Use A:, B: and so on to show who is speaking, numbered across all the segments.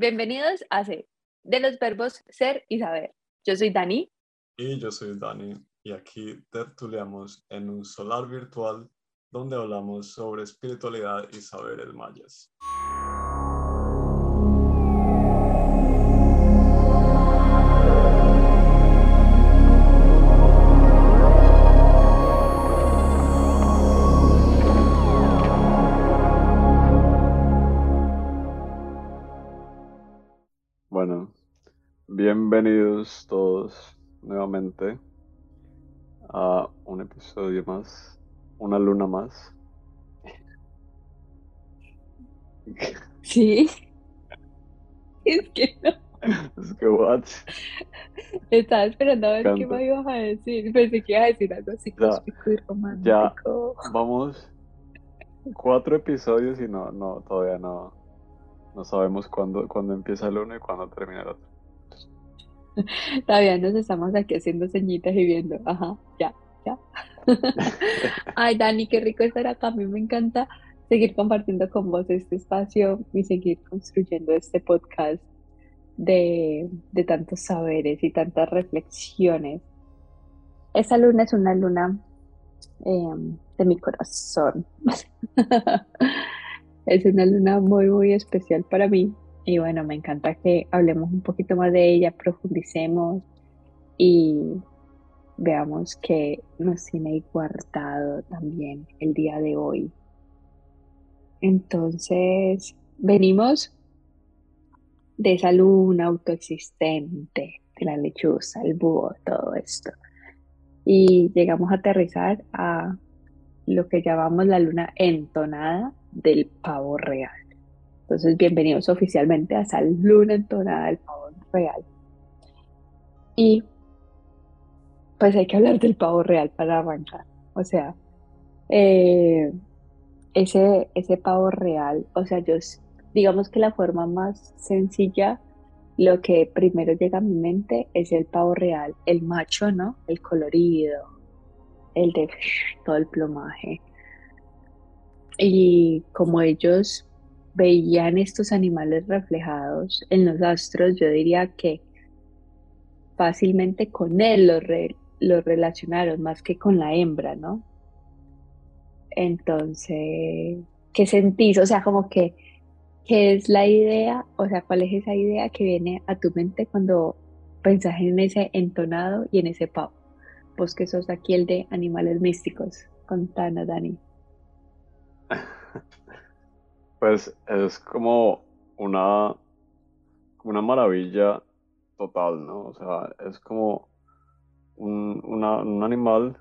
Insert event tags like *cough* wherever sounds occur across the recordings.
A: Bienvenidos a C, de los verbos ser y saber. Yo soy Dani.
B: Y yo soy Dani, y aquí tertuliamos en un solar virtual donde hablamos sobre espiritualidad y saberes mayas. Bienvenidos todos nuevamente a un episodio más, una luna más.
A: Sí. Es que no.
B: Es que, what?
A: Estaba esperando a ver qué me ibas a decir. Pensé que ibas a decir algo así
B: Ya,
A: y romántico.
B: Ya, vamos cuatro episodios y no, no, todavía no, no sabemos cuándo, cuándo empieza el uno y cuándo termina el otro.
A: Todavía nos estamos aquí haciendo ceñitas y viendo. Ajá, ya, ya. *laughs* Ay, Dani, qué rico estar acá. A mí me encanta seguir compartiendo con vos este espacio y seguir construyendo este podcast de, de tantos saberes y tantas reflexiones. Esta luna es una luna em, de mi corazón. *laughs* Es una luna muy, muy especial para mí. Y bueno, me encanta que hablemos un poquito más de ella, profundicemos y veamos qué nos tiene guardado también el día de hoy. Entonces, venimos de esa luna autoexistente, de la lechuza, el búho, todo esto. Y llegamos a aterrizar a lo que llamamos la luna entonada del pavo real. Entonces, bienvenidos oficialmente a esa luna entonada del pavo real. Y pues hay que hablar del pavo real para arrancar. O sea, eh, ese, ese pavo real, o sea, yo digamos que la forma más sencilla, lo que primero llega a mi mente es el pavo real, el macho, ¿no? El colorido, el de todo el plumaje. Y como ellos veían estos animales reflejados en los astros, yo diría que fácilmente con él los, los relacionaron más que con la hembra, ¿no? Entonces, ¿qué sentís? O sea, como que, ¿qué es la idea? O sea, ¿cuál es esa idea que viene a tu mente cuando pensás en ese entonado y en ese pavo? Vos que sos aquí el de animales místicos. Contanos, Dani. *laughs*
B: Pues es como una, una maravilla total, ¿no? O sea, es como un, un animal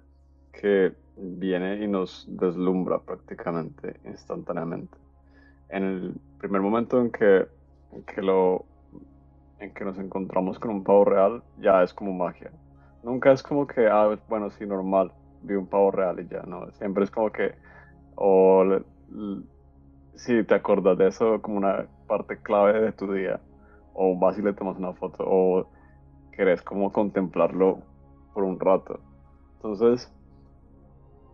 B: que viene y nos deslumbra prácticamente instantáneamente. En el primer momento en que, en que lo, en que nos encontramos con un pavo real, ya es como magia. Nunca es como que, ah, bueno, sí, normal, vi un pavo real y ya, no. Siempre es como que, o si te acuerdas de eso como una parte clave de tu día, o vas y le tomas una foto, o querés como contemplarlo por un rato. Entonces,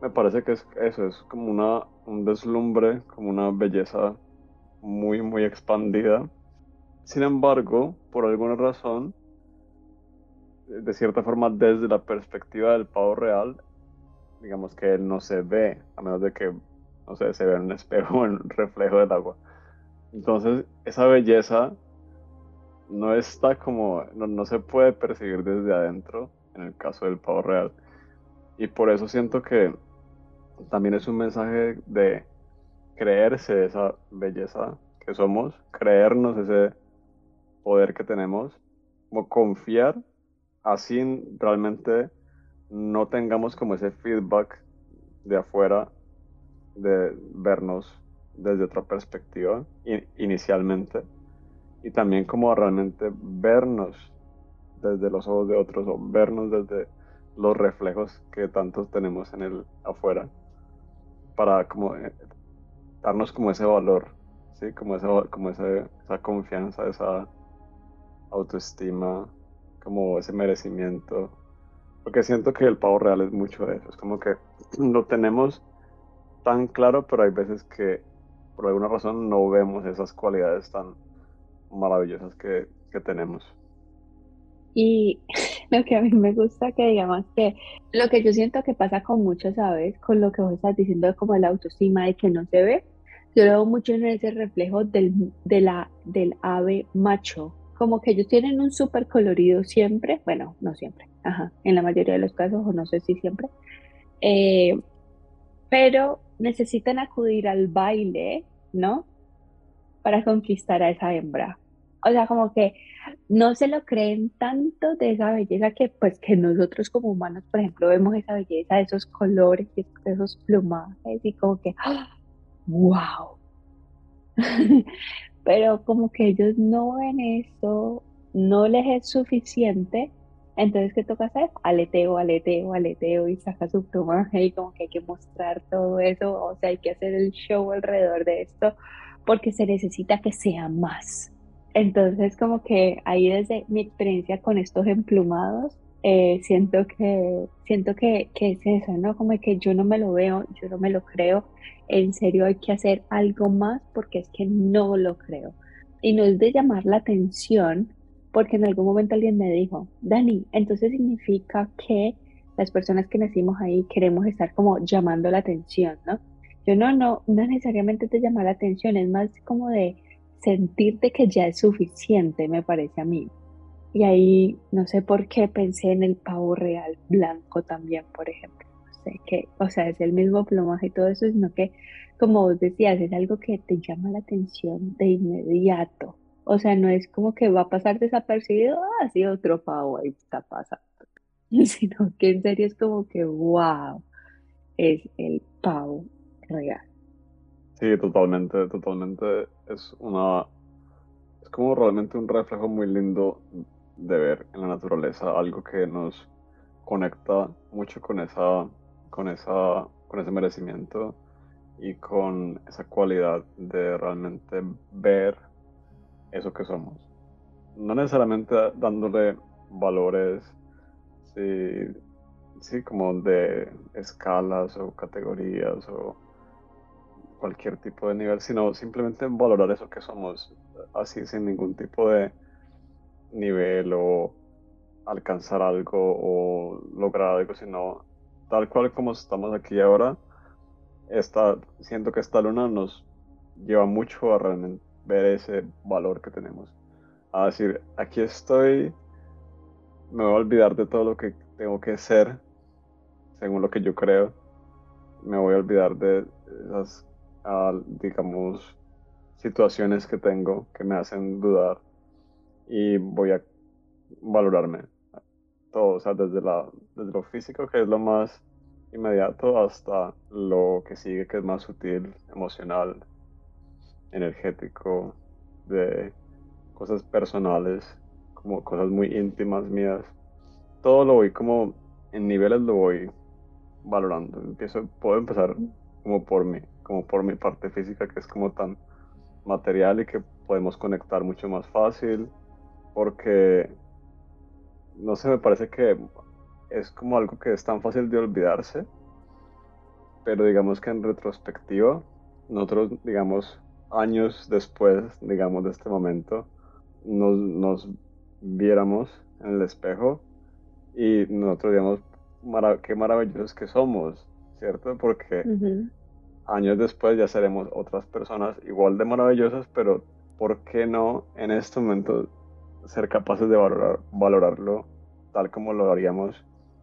B: me parece que es eso, es como una, un deslumbre, como una belleza muy, muy expandida. Sin embargo, por alguna razón, de cierta forma, desde la perspectiva del pavo real, digamos que él no se ve, a menos de que, no sé, se ve en un espejo en un reflejo del agua. Entonces, esa belleza no está como, no, no se puede percibir desde adentro, en el caso del pavo real. Y por eso siento que también es un mensaje de creerse esa belleza que somos, creernos ese poder que tenemos, como confiar, así realmente no tengamos como ese feedback de afuera de vernos desde otra perspectiva i- inicialmente y también como realmente vernos desde los ojos de otros o vernos desde los reflejos que tantos tenemos en el afuera para como eh, darnos como ese valor, ¿sí? Como, ese, como ese- esa confianza, esa autoestima, como ese merecimiento. Porque siento que el pavo real es mucho de eso. Es como que *clears throat* lo tenemos tan claro, pero hay veces que por alguna razón no vemos esas cualidades tan maravillosas que, que tenemos.
A: Y *laughs* lo que a mí me gusta que digamos que lo que yo siento que pasa con muchos, ¿sabes? Con lo que vos estás diciendo como la autoestima de que no se ve, yo lo veo mucho en ese reflejo del, del ave macho. Como que ellos tienen un súper colorido siempre, bueno, no siempre, ajá, en la mayoría de los casos, o no sé si siempre, eh, pero necesitan acudir al baile, ¿no? Para conquistar a esa hembra. O sea, como que no se lo creen tanto de esa belleza que pues que nosotros como humanos, por ejemplo, vemos esa belleza, esos colores, esos plumajes y como que, wow. *laughs* Pero como que ellos no ven eso, no les es suficiente, entonces ¿qué toca hacer? Aleteo, aleteo, aleteo y saca su plumaje y como que hay que mostrar todo eso, o sea, hay que hacer el show alrededor de esto porque se necesita que sea más entonces, como que ahí desde mi experiencia con estos emplumados, eh, siento que siento que, que, es eso, ¿no? Como que yo no me lo veo, yo no me lo creo. En serio hay que hacer algo más porque es que no lo creo. Y no es de llamar la atención, porque en algún momento alguien me dijo, Dani, entonces significa que las personas que nacimos ahí queremos estar como llamando la atención, ¿no? Yo no, no, no necesariamente de llamar la atención, es más como de sentirte que ya es suficiente, me parece a mí. Y ahí no sé por qué pensé en el pavo real blanco también, por ejemplo. No sé que, o sea, es el mismo plumaje y todo eso, sino que, como vos decías, es algo que te llama la atención de inmediato. O sea, no es como que va a pasar desapercibido, ah, sí, otro pavo ahí está pasando. *laughs* Sino que en serio es como que, wow, es el pavo real.
B: Sí, totalmente, totalmente. Es una. Es como realmente un reflejo muy lindo de ver en la naturaleza, algo que nos conecta mucho con esa. con esa. con ese merecimiento y con esa cualidad de realmente ver eso que somos. No necesariamente dándole valores, sí, sí, como de escalas o categorías o cualquier tipo de nivel, sino simplemente valorar eso que somos, así sin ningún tipo de nivel o alcanzar algo o lograr algo, sino tal cual como estamos aquí ahora, está, siento que esta luna nos lleva mucho a realmente ver ese valor que tenemos. A decir, aquí estoy, me voy a olvidar de todo lo que tengo que ser, según lo que yo creo, me voy a olvidar de esas digamos, situaciones que tengo que me hacen dudar y voy a valorarme todo, o sea, desde, la, desde lo físico, que es lo más inmediato, hasta lo que sigue, que es más sutil, emocional, energético, de cosas personales, como cosas muy íntimas mías. Todo lo voy como en niveles lo voy valorando. Empiezo, puedo empezar como por mí como por mi parte física que es como tan material y que podemos conectar mucho más fácil porque no sé, me parece que es como algo que es tan fácil de olvidarse, pero digamos que en retrospectiva, nosotros, digamos, años después, digamos, de este momento, nos, nos viéramos en el espejo y nosotros digamos, qué maravillosos que somos, ¿cierto? Porque años después ya seremos otras personas igual de maravillosas, pero ¿por qué no en este momento ser capaces de valorar, valorarlo tal como lo haríamos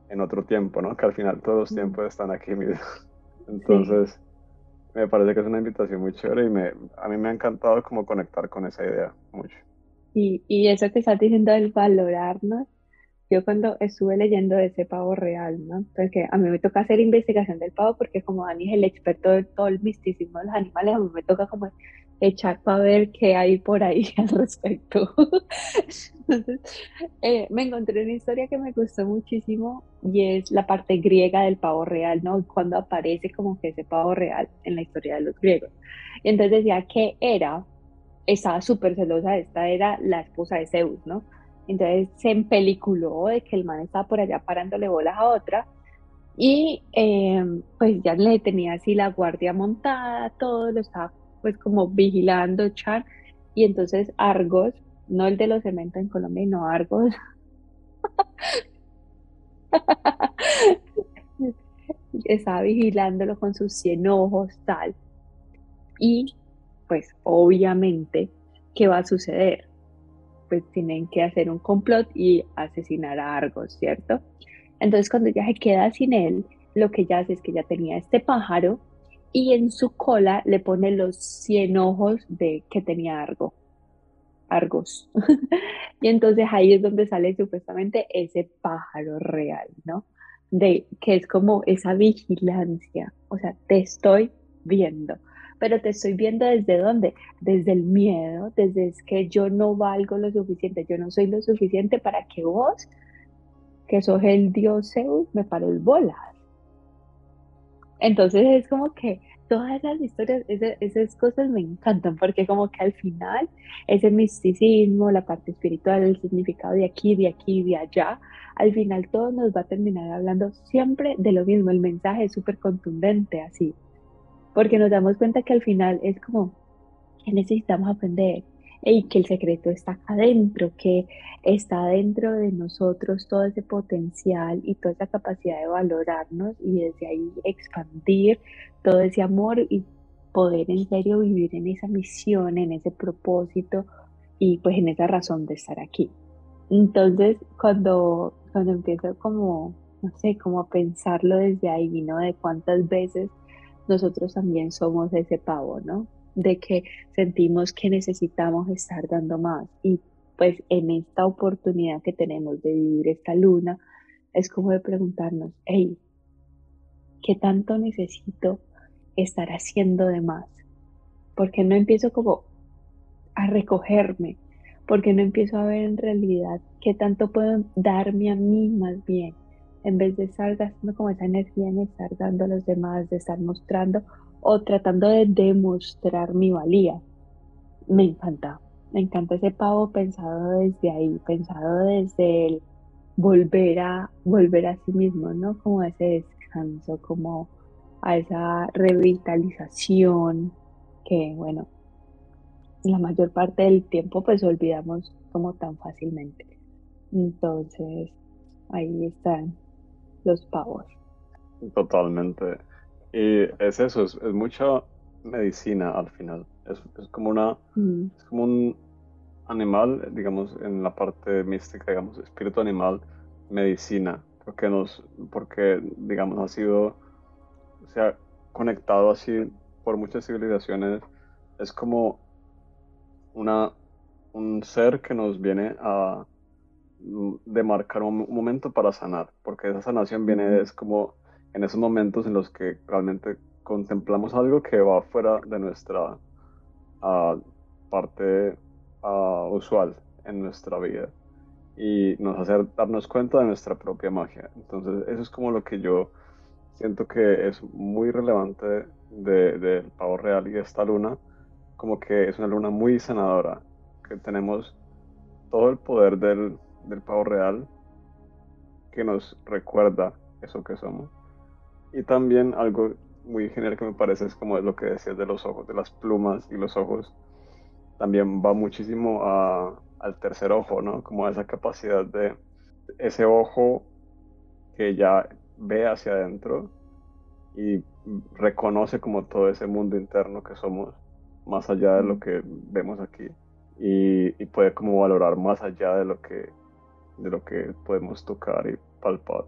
B: en otro tiempo, ¿no? Que al final todos los tiempos están aquí mismo. Entonces, me parece que es una invitación muy chévere y me, a mí me ha encantado como conectar con esa idea mucho.
A: Y, y eso que estás diciendo del valorarnos, yo cuando estuve leyendo de ese pavo real, ¿no? Porque a mí me toca hacer investigación del pavo porque como Dani es el experto de todo el misticismo de los animales, a mí me toca como echar para ver qué hay por ahí *laughs* al respecto. Eh, me encontré una historia que me gustó muchísimo y es la parte griega del pavo real, ¿no? Cuando aparece como que ese pavo real en la historia de los griegos. Y entonces decía que era, estaba súper celosa, esta era la esposa de Zeus, ¿no? Entonces se empeliculó de que el man estaba por allá parándole bolas a otra y em, pues ya le tenía así la guardia montada, todo lo estaba pues como vigilando, Chan. Y entonces Argos, no el de los cementos en Colombia, no Argos. *laughs* Estaba vigilándolo con sus 100 ojos, tal. Y pues obviamente, ¿qué va a suceder? Pues tienen que hacer un complot y asesinar a Argos, ¿cierto? Entonces cuando ella se queda sin él, lo que ella hace es que ya tenía este pájaro y en su cola le pone los 100 ojos de que tenía Argo, Argos. *laughs* y entonces ahí es donde sale supuestamente ese pájaro real, ¿no? De que es como esa vigilancia, o sea, te estoy viendo, pero te estoy viendo desde dónde? Desde el miedo, desde es que yo no valgo lo suficiente, yo no soy lo suficiente para que vos, que sos el dios Zeus, me pares bolas. Entonces es como que todas esas historias, esas, cosas me encantan porque como que al final ese misticismo, la parte espiritual, el significado de aquí, de aquí, de allá, al final todo nos va a terminar hablando siempre de lo mismo. El mensaje es súper contundente así, porque nos damos cuenta que al final es como que necesitamos aprender, y que el secreto está acá adentro, que está dentro de nosotros todo ese potencial y toda esa capacidad de valorarnos y desde ahí expandir todo ese amor y poder en serio vivir en esa misión, en ese propósito y pues en esa razón de estar aquí. Entonces, cuando, cuando empiezo como, no sé, como a pensarlo desde ahí, ¿no? De cuántas veces nosotros también somos ese pavo, ¿no? De que sentimos que necesitamos estar dando más. Y pues en esta oportunidad que tenemos de vivir esta luna, es como de preguntarnos, hey, ¿qué tanto necesito estar haciendo de más? Porque no empiezo como a recogerme, porque no empiezo a ver en realidad qué tanto puedo darme a mí más bien, en vez de estar gastando como esa energía en estar dando a los demás, de estar mostrando o tratando de demostrar mi valía. Me encanta, me encanta ese pavo pensado desde ahí, pensado desde el volver a volver a sí mismo, ¿no? Como ese descanso, como a esa revitalización que, bueno, la mayor parte del tiempo pues olvidamos como tan fácilmente. Entonces, ahí están los pavos.
B: Totalmente. Y es eso, es, mucha medicina al final. Es, como una, mm. es como un animal, digamos, en la parte mística, digamos, espíritu animal, medicina, porque nos, porque, digamos, ha sido, se ha conectado así por muchas civilizaciones. Es como una, un ser que nos viene a demarcar un, un momento para sanar, porque esa sanación viene, es como en esos momentos en los que realmente contemplamos algo que va fuera de nuestra ah, parte ah, usual en nuestra vida y nos hace darnos cuenta de nuestra propia magia. Entonces eso es como lo que yo siento que es muy relevante del de, pavo real y de esta luna, como que es una luna muy sanadora, que tenemos todo el poder del, del pavo real que nos recuerda eso que somos. Y también algo muy genial que me parece es como lo que decías de los ojos, de las plumas y los ojos. También va muchísimo al tercer ojo, ¿no? Como esa capacidad de ese ojo que ya ve hacia adentro y reconoce como todo ese mundo interno que somos, más allá de lo que vemos aquí. Y, y, puede como valorar más allá de lo que, de lo que podemos tocar y palpar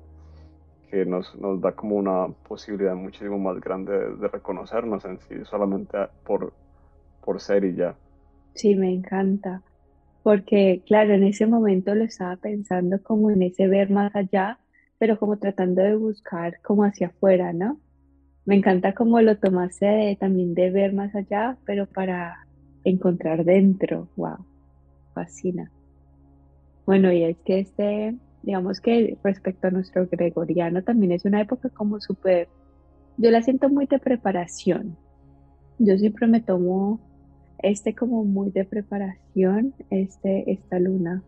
B: que nos, nos, da como una posibilidad muchísimo más grande de, reconocernos en sí, solamente por, por ser y ya.
A: Sí, me encanta, porque claro, en ese momento lo estaba pensando como en ese ver más allá, pero como tratando de buscar como hacia afuera, ¿no? Me encanta como lo tomaste también de ver más allá, pero para encontrar dentro, wow, fascina. Bueno, y es que este digamos que respecto a nuestro gregoriano también es una época como súper, yo la siento muy de preparación. Yo siempre me tomo este como muy de preparación, este, esta luna,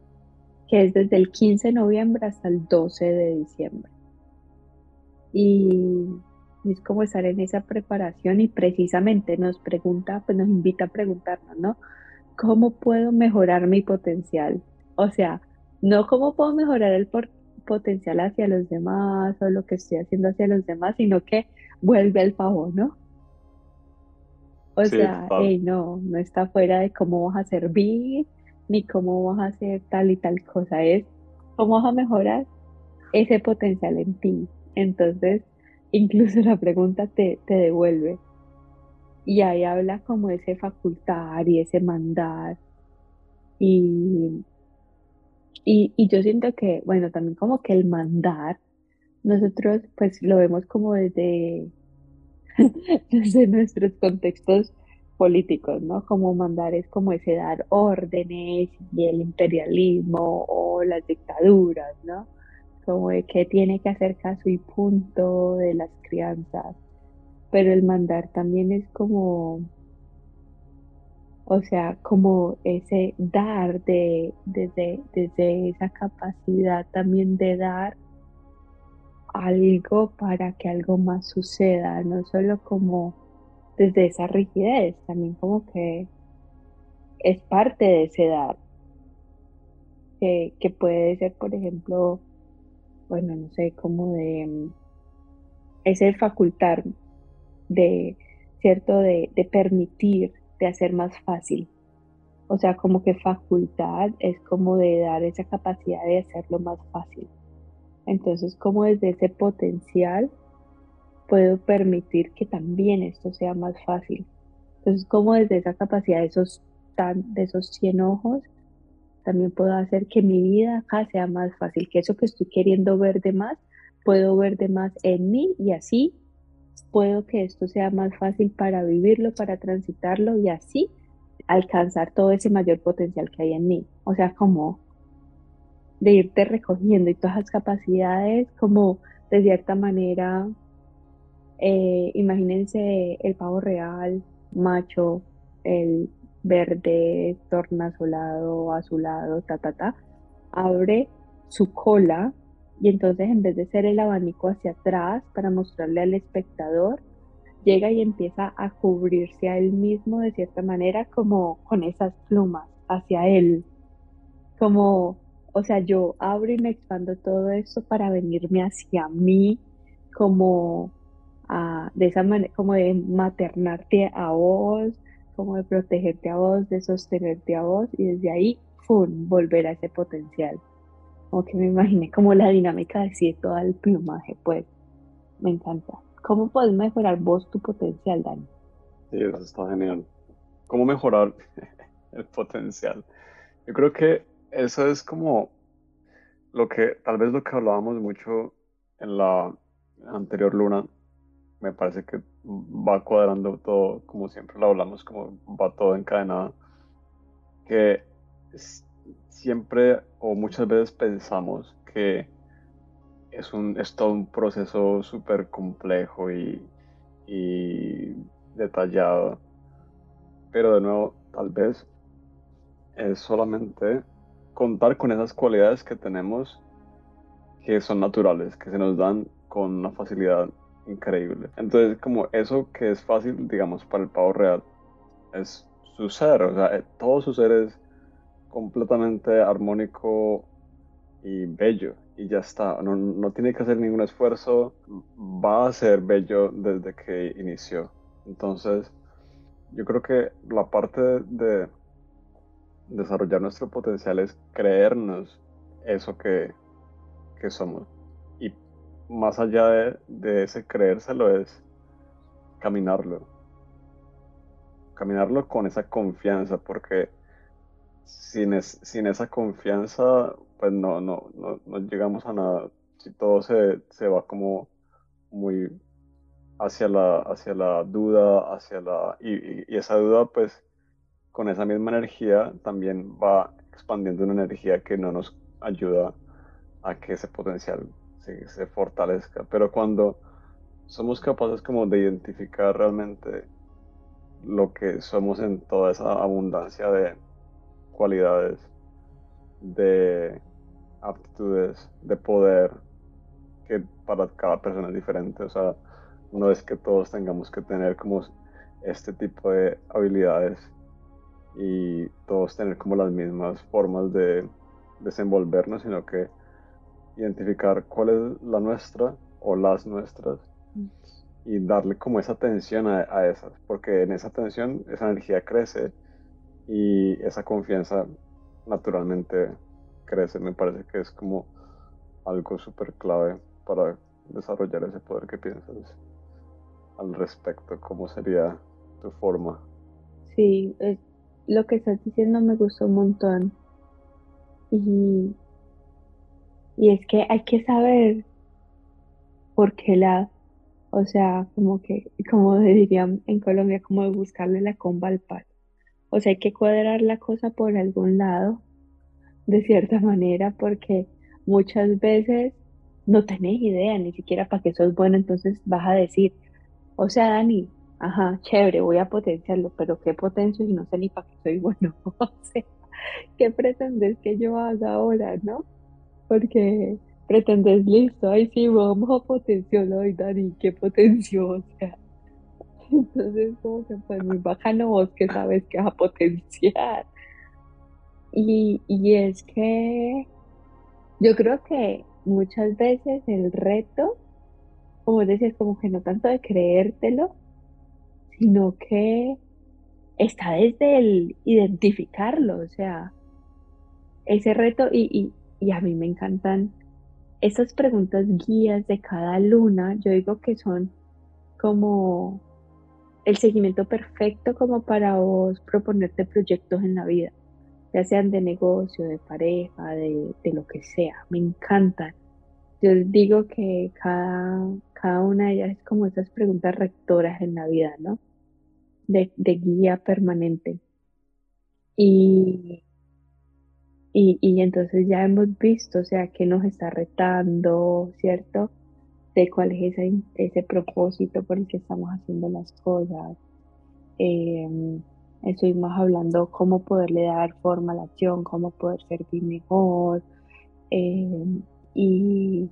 A: que es desde el 15 de noviembre hasta el 12 de diciembre. Y es como estar en esa preparación y precisamente nos pregunta, pues nos invita a preguntarnos, ¿no? ¿cómo puedo mejorar mi potencial? O sea, no cómo puedo mejorar el potencial hacia los demás o lo que estoy haciendo hacia los demás, sino que vuelve al pavo, ¿no? O sea, no, no está fuera de cómo vas a servir, ni cómo vas a hacer tal y tal cosa, es cómo vas a mejorar ese potencial en ti. Entonces, incluso la pregunta te, te devuelve. Y ahí habla como ese facultar y ese mandar. Y, y, y yo siento que, bueno, también como que el mandar, nosotros pues lo vemos como desde *laughs* desde nuestros contextos políticos, ¿no? Como mandar es como ese dar órdenes y el imperialismo o las dictaduras, ¿no? Como de que tiene que hacer caso y punto de las crianzas. Pero el mandar también es como, o sea, como ese dar de, desde, desde esa capacidad también de dar algo para que algo más suceda, no solo como desde esa rigidez, también como que es parte de ese dar, que, puede ser, por ejemplo, bueno, no sé, como de mm, ese facultar de, ¿cierto? De, de permitir, de hacer más fácil. O sea, como que facultad es como de dar esa capacidad de hacerlo más fácil. Entonces, como desde ese potencial puedo permitir que también esto sea más fácil. Entonces, como desde esa capacidad de esos, de esos 100 ojos, también puedo hacer que mi vida acá sea más fácil, que eso que estoy queriendo ver de más, puedo ver de más en mí y así puedo que esto sea más fácil para vivirlo, para transitarlo y así alcanzar todo ese mayor potencial que hay en mí. O sea, como de irte recogiendo y todas las capacidades como de cierta manera, eh, imagínense el pavo real, macho, el verde, tornasolado, azulado, ta, ta, ta, abre su cola y entonces en vez de ser el abanico hacia atrás para mostrarle al espectador, llega y empieza a cubrirse a él mismo de cierta manera como con esas plumas hacia él, como o sea, yo abro y me expando todo esto para venirme hacia mí como de esa manera, como de maternarte a vos, como de protegerte a vos, de sostenerte a vos y desde ahí, ¡fum!, volver a ese potencial. Como que me imaginé como la dinámica de sí, todo el plumaje, pues, me encanta. ¿Cómo puedes mejorar vos tu potencial, Dani?
B: Sí, eso está genial. ¿Cómo mejorar *laughs* el potencial? Yo creo que eso es como lo que, tal vez lo que hablábamos mucho en la anterior luna, me parece que va cuadrando todo, como siempre lo hablamos, como va todo encadenado, que siempre o muchas veces pensamos que es, un, es todo un proceso súper complejo y, y detallado, pero de nuevo, tal vez es solamente contar con esas cualidades que tenemos que son naturales, que se nos dan con una facilidad increíble. Entonces, como eso que es fácil, digamos, para el pavo real, es su ser, o sea, eh, todo su ser es completamente armónico y bello, y ya está, no, no tiene que hacer ningún esfuerzo, va a ser bello desde que inició. Entonces, yo creo que la parte de desarrollar nuestro potencial es creernos eso que, somos. Y más allá de, ese creérselo es caminarlo. Caminarlo con esa confianza, porque sin, sin esa confianza, pues no, no, no, llegamos a nada. Si todo se, va como muy hacia la, hacia la duda, hacia la. y esa duda, pues con esa misma energía también va expandiendo una energía que no nos ayuda a que ese potencial se, fortalezca. Pero cuando somos capaces como de identificar realmente lo que somos en toda esa abundancia de cualidades, de aptitudes, de poder, que para cada persona es diferente. O sea, una vez que todos tengamos que tener como este tipo de habilidades y todos tener como las mismas formas de desenvolvernos, sino que identificar cuál es la nuestra o las nuestras y darle como esa atención a, a esas, porque en esa atención esa energía crece y esa confianza naturalmente crece. Me parece que es como algo súper clave para desarrollar ese poder que piensas al respecto. ¿Cómo sería tu forma?
A: Sí, lo que estás diciendo me gustó un montón. Y, y es que hay que saber por qué la, o sea, como que, como dirían en Colombia, como buscarle la comba al palo. O sea, hay que cuadrar la cosa por algún lado, de cierta manera, porque muchas veces no tenés idea ni siquiera para qué sos bueno, entonces vas a decir, o sea, Dani, ajá, chévere, voy a potenciarlo, pero ¿qué potencio si no sé ni para qué soy bueno? *laughs* o sea, ¿qué pretendes que yo haga ahora, no? Porque pretendes listo, ay sí, vamos a potenciarlo, y Dani, ¿qué potencio? Entonces como que pues muy bacano vos que sabes que vas a potenciar. Y, y es que yo creo que muchas veces el reto, como decías, como que no tanto de creértelo, sino que está desde el identificarlo, o sea, ese reto y, y, a mí me encantan esas preguntas guías de cada luna, yo digo que son como el seguimiento perfecto como para vos proponerte proyectos en la vida ya sean de negocio, de pareja, de, lo que sea. Me encantan. Yo digo que cada, cada una de ellas es como esas preguntas rectoras en la vida, ¿no? De, guía permanente. Y, y, entonces ya hemos visto, o sea, que nos está retando, ¿cierto? De cuál es ese, ese propósito por el que estamos haciendo las cosas. Eh, Estuvimos hablando cómo poderle dar forma a la acción, cómo poder servir mejor. Eh, y,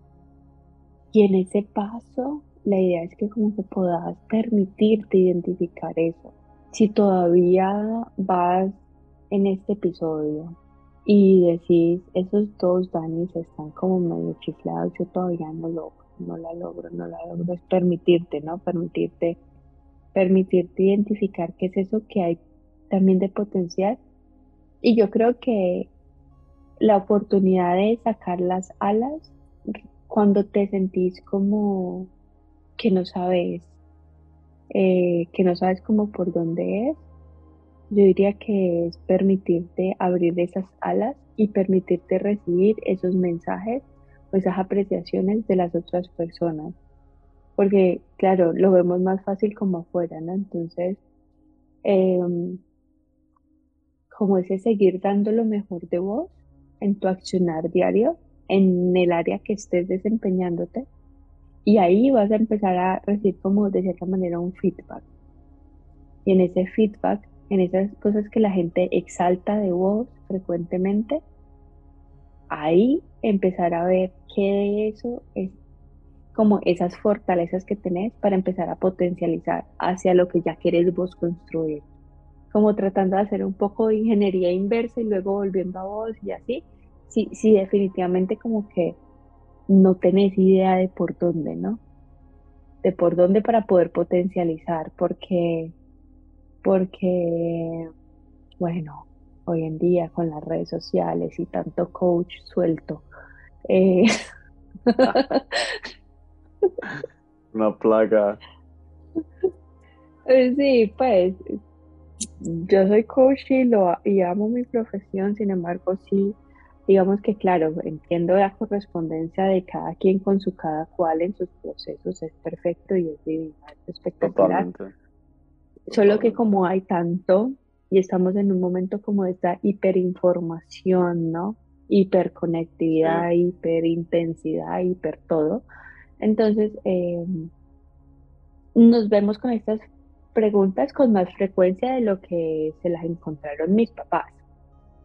A: y en ese paso, la idea es que como que puedas permitirte identificar eso. Si todavía vas en este episodio y decís, esos dos Danis están como medio chiflados, yo todavía no logro, no la logro, no la logro, es permitirte, ¿no? Permitirte, permitirte identificar qué es eso que hay también de potencial. Y yo creo que la oportunidad de sacar las alas cuando te sentís como que no sabes, eh, que no sabes cómo por dónde es, yo diría que es permitirte abrir esas alas y permitirte recibir esos mensajes esas apreciaciones de las otras personas. Porque, claro, lo vemos más fácil como afuera, ¿no? Entonces, em, como ese seguir dando lo mejor de vos en tu accionar diario, en el área que estés desempeñándote. Y ahí vas a empezar a recibir como de cierta manera un feedback. Y en ese feedback, en esas cosas que la gente exalta de vos frecuentemente, ahí empezar a ver qué eso es como esas fortalezas que tenés para empezar a potencializar hacia lo que ya querés vos construir como tratando de hacer un poco de ingeniería inversa y luego volviendo a vos y así, sí, sí, definitivamente como que no tenés idea de por dónde, ¿no? De por dónde para poder potencializar, porque, porque, bueno, hoy en día con las redes sociales y tanto coach suelto, eh, *laughs*
B: una plaga. *laughs*
A: Sí, pues yo soy coach y, lo, y amo mi profesión, sin embargo, sí, digamos que claro, entiendo la correspondencia de cada quien con su cada cual en sus procesos, es perfecto y es divino, es espectacular. Solo que como hay tanto y estamos en un momento como de esta hiperinformación, ¿no? Hiperconectividad, hiperintensidad, hiper todo. Entonces, eh, nos vemos con estas preguntas con más frecuencia de lo que se las encontraron mis papás.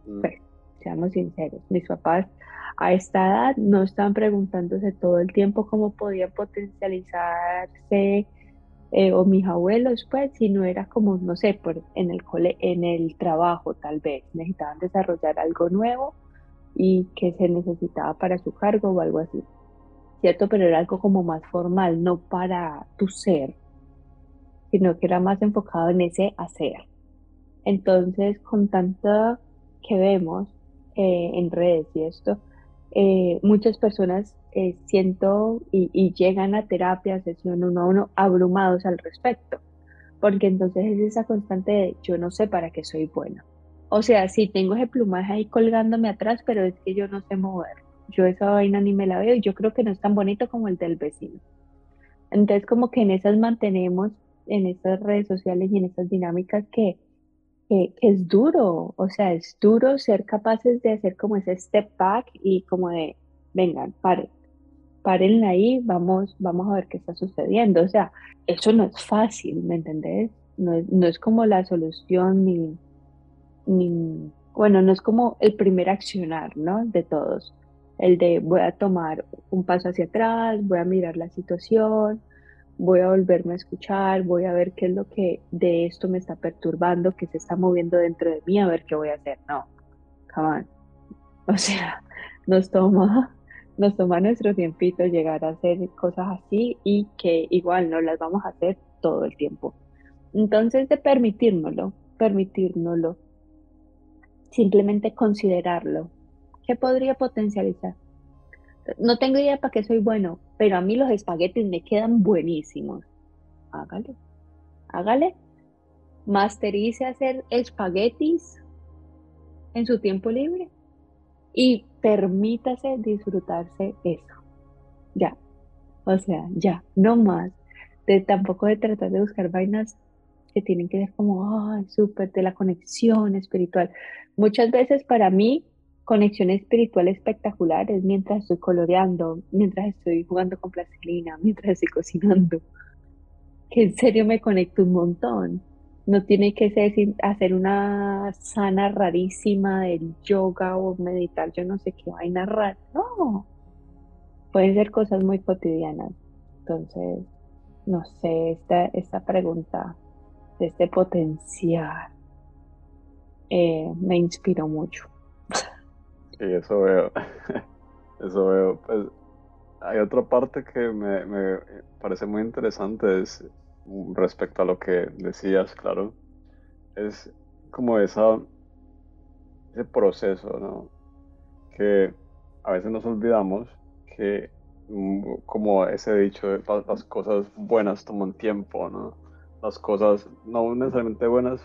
A: Mm. Pues, seamos sinceros, mis papás a esta edad no están preguntándose todo el tiempo cómo podían potencializarse eh, o mis abuelos, pues, sino era como, no sé, por, en, el cole, en el trabajo tal vez, necesitaban desarrollar algo nuevo y que se necesitaba para su cargo o algo así, ¿cierto? Pero era algo como más formal, no para tu ser, sino que era más enfocado en ese hacer. Entonces, con tanto que vemos eh, en redes y esto, eh, muchas personas eh, siento y, llegan a terapia, sesión uno a uno, abrumados al respecto, porque entonces es esa constante de yo no sé para qué soy bueno. O sea, sí tengo ese plumaje ahí colgándome atrás, pero es que yo no sé mover. Yo esa vaina ni me la veo y yo creo que no es tan bonito como el del vecino. Entonces como que en esas mantenemos, en esas redes sociales y en esas dinámicas que que, es duro, o sea, es duro ser capaces de hacer como ese step back y como de, vengan, paren, paren ahí, vamos, vamos a ver qué está sucediendo. O sea, eso no es fácil, ¿me entendés? No es, no es como la solución ni, ni, bueno, no es como el primer accionar, ¿no? De todos. El de voy a tomar un paso hacia atrás, voy a mirar la situación, voy a volverme a escuchar, voy a ver qué es lo que de esto me está perturbando, que se está moviendo dentro de mí, a ver qué voy a hacer. No, come on. O sea, *laughs* nos toma, nos toma nuestro tiempito llegar a hacer cosas así y que igual no las vamos a hacer todo el tiempo. Entonces, de permitírnoslo, permitírnoslo, simplemente considerarlo, ¿qué podría potencializar? No tengo idea para qué soy bueno, pero a mí los espaguetis me quedan buenísimos. Hágale, hágale. Masterice hacer espaguetis en su tiempo libre y permítase disfrutarse eso. Ya. O sea, ya, no más. De, tampoco de tratar de buscar vainas que tienen que ser como, ay, súper, de la conexión espiritual. Muchas veces para mí conexión espiritual espectaculares mientras estoy coloreando, mientras estoy jugando con plastilina, mientras estoy cocinando. Que en serio me conecto un montón. No tiene que ser hacer una sana rarísima del yoga o meditar, yo no sé qué vaina rara. No. Pueden ser cosas muy cotidianas. Entonces, no sé, esta, esta pregunta de este potencial eh, me inspiró mucho.
B: Sí, eso veo. *laughs* Eso veo. Pues hay otra parte que me, me parece muy interesante, es respecto a lo que decías, claro. Es como ese proceso, ¿no? Que a veces nos olvidamos que, mm, como ese dicho, las cosas buenas toman tiempo, ¿no? Las cosas, no necesariamente buenas,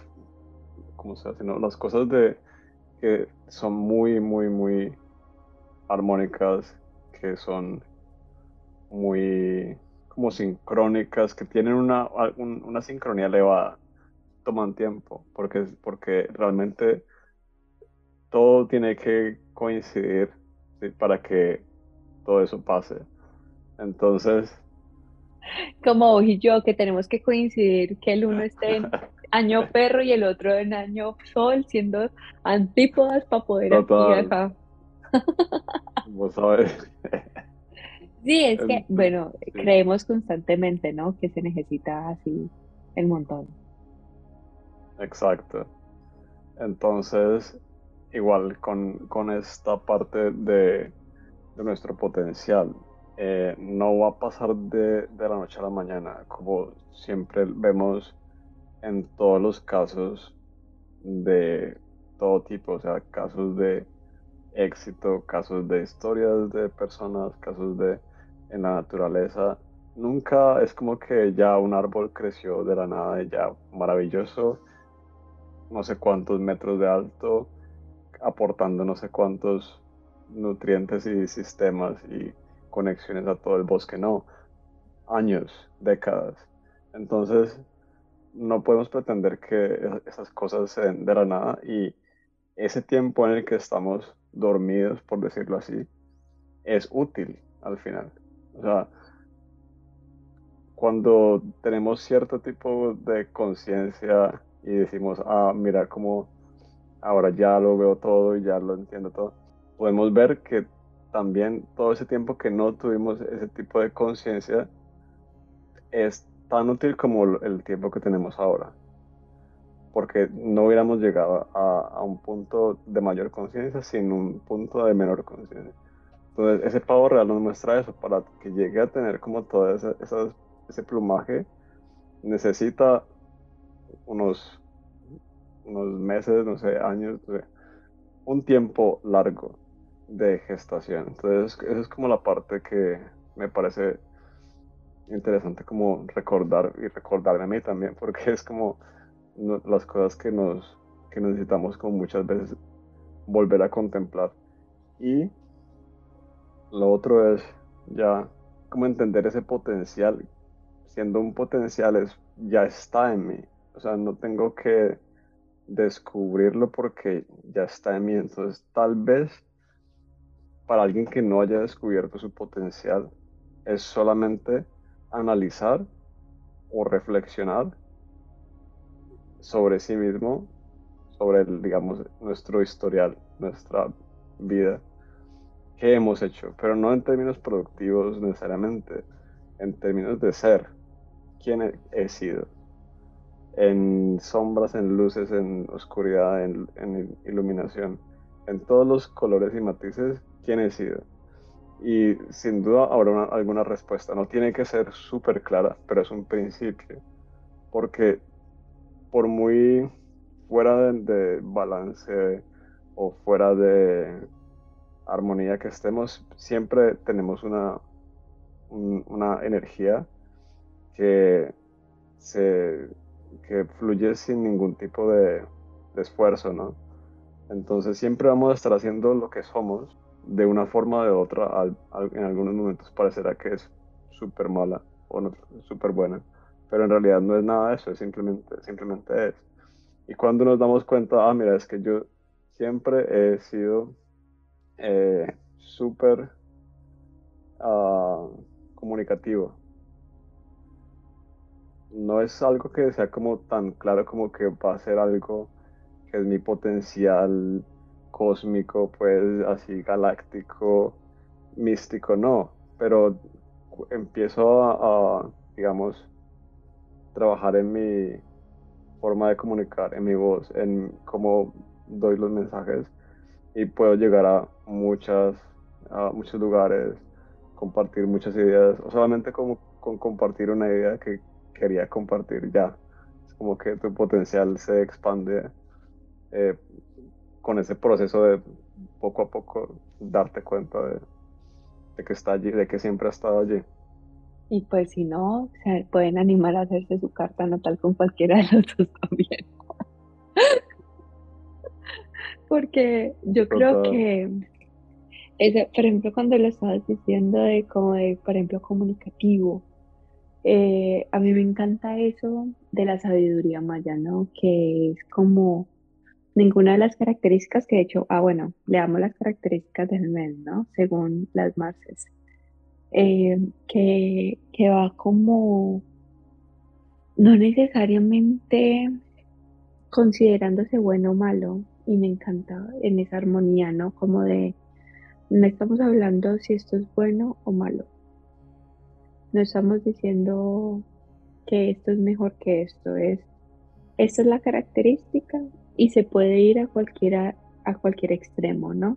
B: como sea, sino las cosas de que son muy, muy, muy armónicas, que son muy como sincrónicas, que tienen una, una sincronía elevada, toman tiempo, porque, porque realmente todo tiene que coincidir para que todo eso pase. Entonces...
A: Como vos y yo, que tenemos que coincidir que el uno esté en *laughs* año perro y el otro en año sol, siendo antípodas para poder aquí acá.
B: Vos sabes. *laughs*
A: Sí, es que, bueno, creemos constantemente, ¿no? Que se necesita así el montón.
B: Exacto. Entonces, igual con, esta parte de, nuestro potencial, eh, no va a pasar de, de, la noche a la mañana, como siempre vemos en todos los casos de todo tipo, o sea, casos de éxito, casos de historias de personas, casos de en la naturaleza. Nunca es como que ya un árbol creció de la nada y ya maravilloso, no sé cuántos metros de alto, aportando no sé cuántos nutrientes y sistemas y conexiones a todo el bosque, no, años, décadas. Entonces, no podemos pretender que esas cosas se den de la nada y ese tiempo en el que estamos dormidos, por decirlo así, es útil al final. O sea, cuando tenemos cierto tipo de conciencia y decimos, ah, mira cómo ahora ya lo veo todo y ya lo entiendo todo, podemos ver que también todo ese tiempo que no tuvimos ese tipo de conciencia es tan útil como el tiempo que tenemos ahora, porque no hubiéramos llegado a, un punto de mayor conciencia sin un punto de menor conciencia. Entonces, ese pavo real nos muestra eso, para que llegue a tener como todo ese, ese plumaje, necesita unos, unos meses, no sé, años, un tiempo largo de gestación. Entonces, esa es como la parte que me parece interesante como recordar y recordarme a mí también, porque es como las cosas que nos que necesitamos como muchas veces volver a contemplar. Y lo otro es ya como entender ese potencial, siendo un potencial es ya está en mí, o sea, no tengo que descubrirlo porque ya está en mí, entonces tal vez para alguien que no haya descubierto su potencial es solamente analizar o reflexionar sobre sí mismo, sobre, el, digamos, nuestro historial, nuestra vida, qué hemos hecho, pero no en términos productivos necesariamente, en términos de ser, quién he, sido, en sombras, en luces, en oscuridad, en, en iluminación, en todos los colores y matices, quién he sido y sin duda habrá alguna respuesta. No tiene que ser súper clara, pero es un principio. Porque por muy fuera de, balance o fuera de armonía que estemos, siempre tenemos una, una energía que, se, que fluye sin ningún tipo de, esfuerzo, ¿no? Entonces siempre vamos a estar haciendo lo que somos de una forma o de otra, en algunos momentos parecerá que es súper mala o no, súper buena, pero en realidad no es nada de eso, es simplemente, simplemente es. Y cuando nos damos cuenta, ah, mira, es que yo siempre he sido eh, súper ah, comunicativo. No es algo que sea como tan claro como que va a ser algo que es mi potencial cósmico, pues así galáctico, místico, no, pero empiezo a, digamos, trabajar en mi forma de comunicar, en mi voz, en cómo doy los mensajes y puedo llegar a muchas a muchos lugares, compartir muchas ideas, o solamente como con compartir una idea que quería compartir ya. Es como que tu potencial se expande eh, con ese proceso de poco a poco darte cuenta de, que está allí, de que siempre ha estado allí.
A: Y pues si no, pueden animar a hacerse su carta natal con cualquiera de los dos también. Porque yo creo que, ese, por ejemplo, cuando lo estabas diciendo de como de, por ejemplo, comunicativo, eh, a mí me encanta eso de la sabiduría maya, ¿no? Que es como ninguna de las características que he hecho, ah, bueno, le damos las características del mes, ¿no? Según las marces, eh, que, que va como, no necesariamente considerándose bueno o malo, y me encanta en esa armonía, ¿no? Como de, no estamos hablando si esto es bueno o malo. No estamos diciendo que esto es mejor que esto, es, esta es la característica y se puede ir a cualquiera a cualquier extremo, ¿no?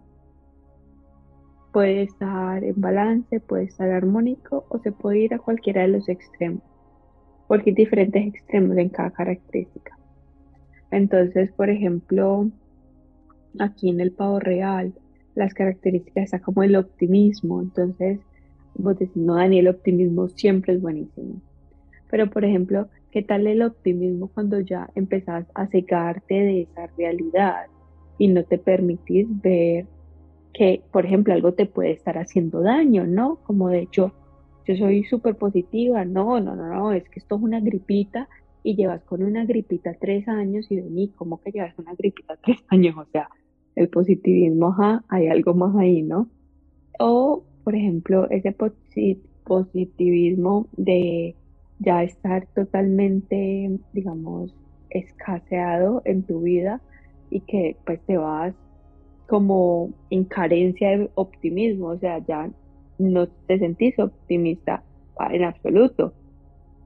A: Puede estar en balance, puede estar armónico o se puede ir a cualquiera de los extremos, porque hay diferentes extremos en cada característica. Entonces, por ejemplo, aquí en el pavo real, las características está como el optimismo. Entonces, vos decís, no, Dani, el optimismo siempre es buenísimo. Pero, por ejemplo, ¿Qué tal el optimismo cuando ya empezás a cegarte de esa realidad y no te permitís ver que, por ejemplo, algo te puede estar haciendo daño, ¿no? Como de hecho, yo soy súper positiva, no, no, no, no, es que esto es una gripita y llevas con una gripita tres años y mí, ¿cómo que llevas una gripita tres años? O sea, el positivismo, ajá, hay algo más ahí, ¿no? O, por ejemplo, ese positivismo de ya estar totalmente, digamos, escaseado en tu vida y que pues te vas como en carencia de optimismo, o sea, ya no te sentís optimista en absoluto.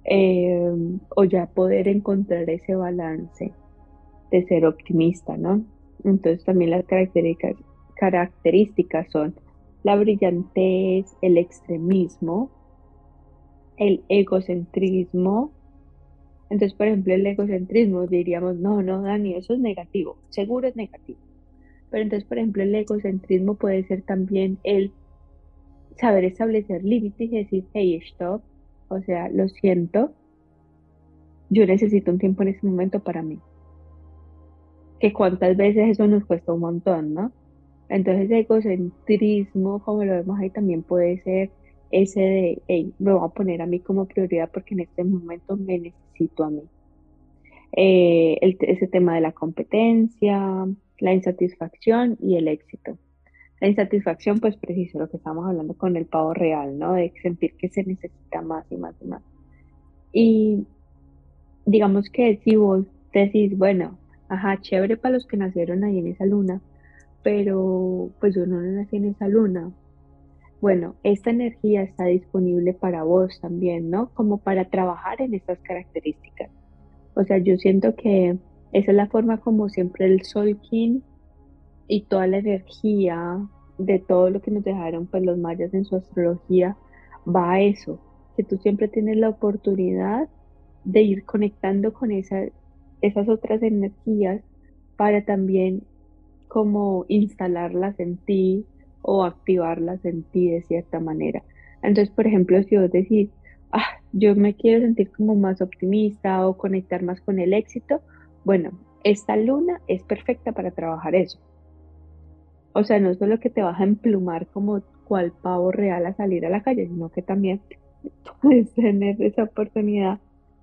A: eh, o ya poder encontrar ese balance de ser optimista, ¿no? Entonces también las características, son la brillantez, el extremismo, el egocentrismo. Entonces, por ejemplo, el egocentrismo diríamos, no, no, Dani, eso es negativo, seguro es negativo. Pero entonces, por ejemplo, el egocentrismo puede ser también el saber establecer límites y decir, hey, stop, o sea, lo siento, yo necesito un tiempo en ese momento para mí. Que cuántas veces eso nos cuesta un montón, ¿no? Entonces, egocentrismo, como lo vemos ahí, también puede ser ese de, hey, me voy a poner a mí como prioridad porque en este momento me necesito a mí. Eh, ese tema de la competencia, la insatisfacción y el éxito. La insatisfacción, pues preciso lo que estamos hablando con el pavo real, ¿no? De sentir que se necesita más y más y más. Y digamos que si vos decís, bueno, ajá, chévere para los que nacieron ahí en esa luna, pero pues yo no nací en esa luna, bueno, esta energía está disponible para vos también, ¿no? Como para trabajar en estas características. O sea, yo siento que esa es la forma como siempre el Solkin y toda la energía de todo lo que nos dejaron pues los mayas en su astrología va a eso, que tú siempre tienes la oportunidad de ir conectando con esas otras energías para también como instalarlas en ti, o activarlas en ti de cierta manera. Entonces, por ejemplo, si vos decís, ah, yo me quiero sentir como más optimista o conectar más con el éxito, bueno, esta luna es perfecta para trabajar eso. O sea, no solo que te vas a emplumar como cual pavo real a salir a la calle, sino que también *laughs* puedes tener esa oportunidad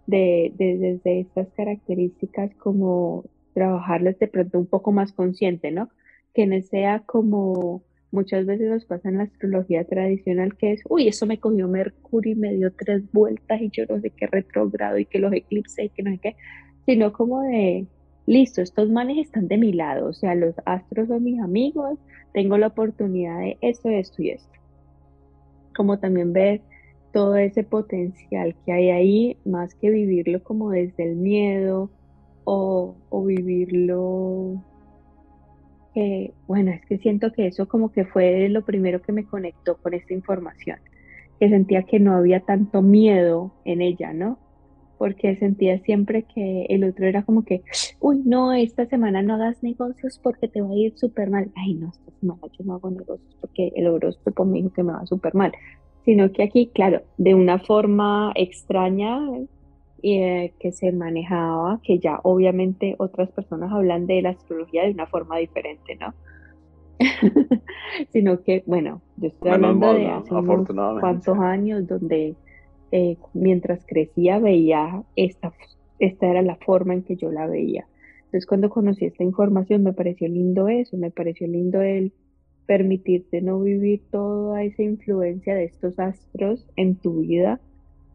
A: de, desde estas características como trabajarlas de pronto un poco más consciente, ¿no? Que no sea como Muchas veces nos pasa en la astrología tradicional que es, uy, eso me cogió Mercurio y me dio tres vueltas y yo no sé qué retrogrado y que los eclipses y que no sé qué, sino como de, listo, estos manes están de mi lado, o sea, los astros son mis amigos, tengo la oportunidad de esto, esto y esto. Como también ver todo ese potencial que hay ahí, más que vivirlo como desde el miedo o, o vivirlo bueno, es que siento que eso como que fue lo primero que me conectó con esta información, que sentía que no había tanto miedo en ella, ¿no? Porque sentía siempre que el otro era como que, uy, no, esta semana no hagas negocios porque te va a ir súper mal. Ay, no, esta semana yo no hago negocios porque el horóscopo me dijo que me va súper mal. Sino que aquí, claro, de una forma extraña, eh, que se manejaba, que ya obviamente otras personas hablan de la astrología de una forma diferente, ¿no? *laughs* Sino que, bueno, yo estoy hablando de hace unos cuantos años donde eh, mientras crecía veía esta, esta era la forma en que yo la veía. Entonces cuando conocí esta información me pareció lindo eso, me pareció lindo el permitirte no vivir toda esa influencia de estos astros en tu vida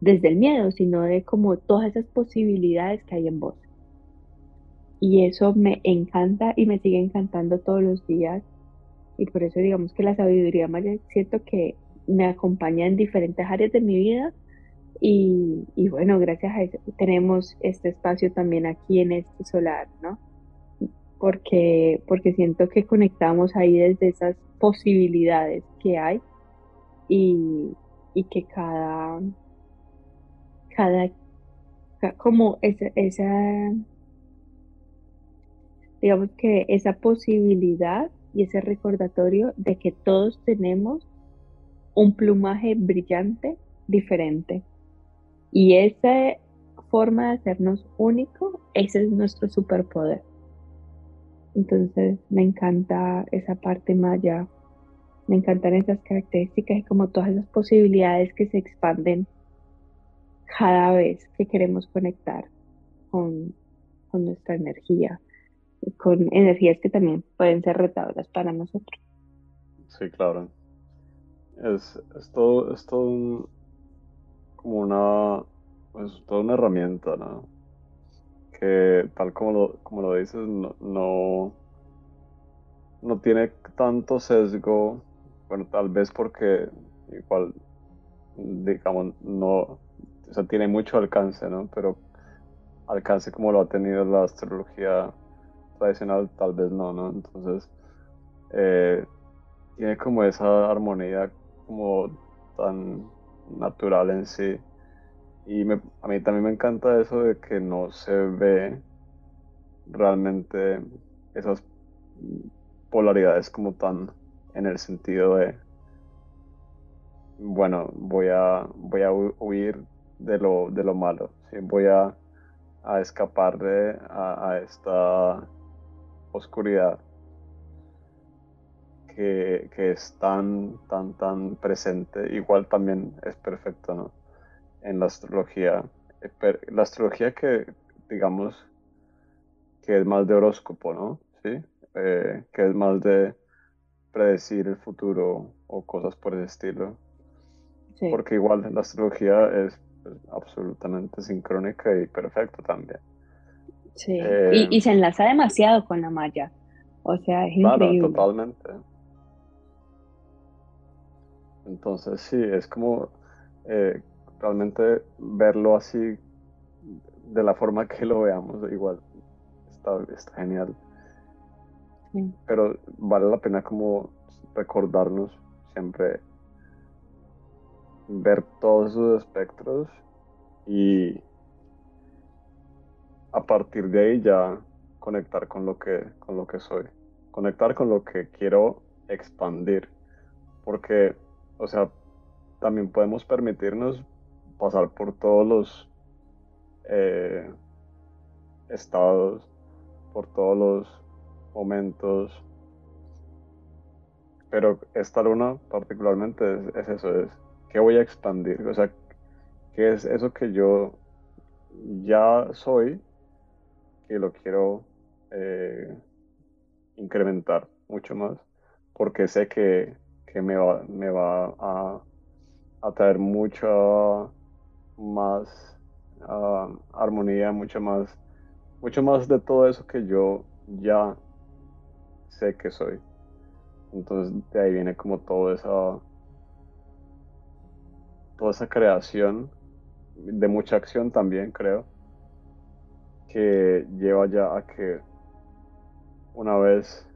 A: desde el miedo, sino de como todas esas posibilidades que hay en vos. Y eso me encanta y me sigue encantando todos los días. Y por eso digamos que la sabiduría maya siento que me acompaña en diferentes áreas de mi vida. Y, y bueno, gracias a eso tenemos este espacio también aquí en este solar, ¿no? Porque, porque siento que conectamos ahí desde esas posibilidades que hay y, y que cada, cada, como esa, esa, digamos que esa posibilidad y ese recordatorio de que todos tenemos un plumaje brillante diferente. Y esa forma de hacernos único, ese es nuestro superpoder. Entonces me encanta esa parte maya, me encantan esas características y como todas las posibilidades que se expanden cada vez que queremos conectar con, nuestra energía, con energías que también pueden ser retadoras para nosotros.
B: Sí, claro. Es, todo, es todo como una, pues, toda una herramienta, ¿no? Que tal como lo, como lo dices, no, no, no tiene tanto sesgo, bueno, tal vez porque igual, digamos, no, o sea, tiene mucho alcance, ¿no? Pero alcance como lo ha tenido la astrología tradicional, tal vez no, ¿no? Entonces, eh, tiene como esa armonía como tan natural en sí. Y a mí también me encanta eso de que no se ve realmente esas polaridades como tan en el sentido de, bueno, voy a, voy a huir de lo, de lo malo, voy a, escapar de, a, esta oscuridad que, es tan, tan, tan presente, igual también es perfecto, ¿no? En la astrología. La astrología que, digamos, que es más de horóscopo, ¿no? Sí, eh, que es más de predecir el futuro o cosas por ese estilo. Porque igual la astrología es, absolutamente sincrónica y perfecta también.
A: Sí, eh, y, se enlaza demasiado con la malla. O sea, es claro,
B: totalmente. Entonces, sí, es como eh, realmente verlo así, de la forma *laughs* que lo veamos, igual, está, está genial. Pero vale la pena como recordarnos siempre ver todos esos espectros y a partir de ahí ya conectar con lo que con lo que soy conectar con lo que quiero expandir porque o sea también podemos permitirnos pasar por todos los eh, estados por todos los momentos. Pero esta luna particularmente es, eso es qué voy a expandir. O sea qué es eso que yo ya soy que lo quiero eh, incrementar mucho más, porque sé que, me va, me va a, traer mucha más ah, armonía, mucho más, mucho más de todo eso que yo ya sé que soy. Entonces de ahí viene como toda esa toda esa creación de mucha acción también creo que lleva ya a que una vez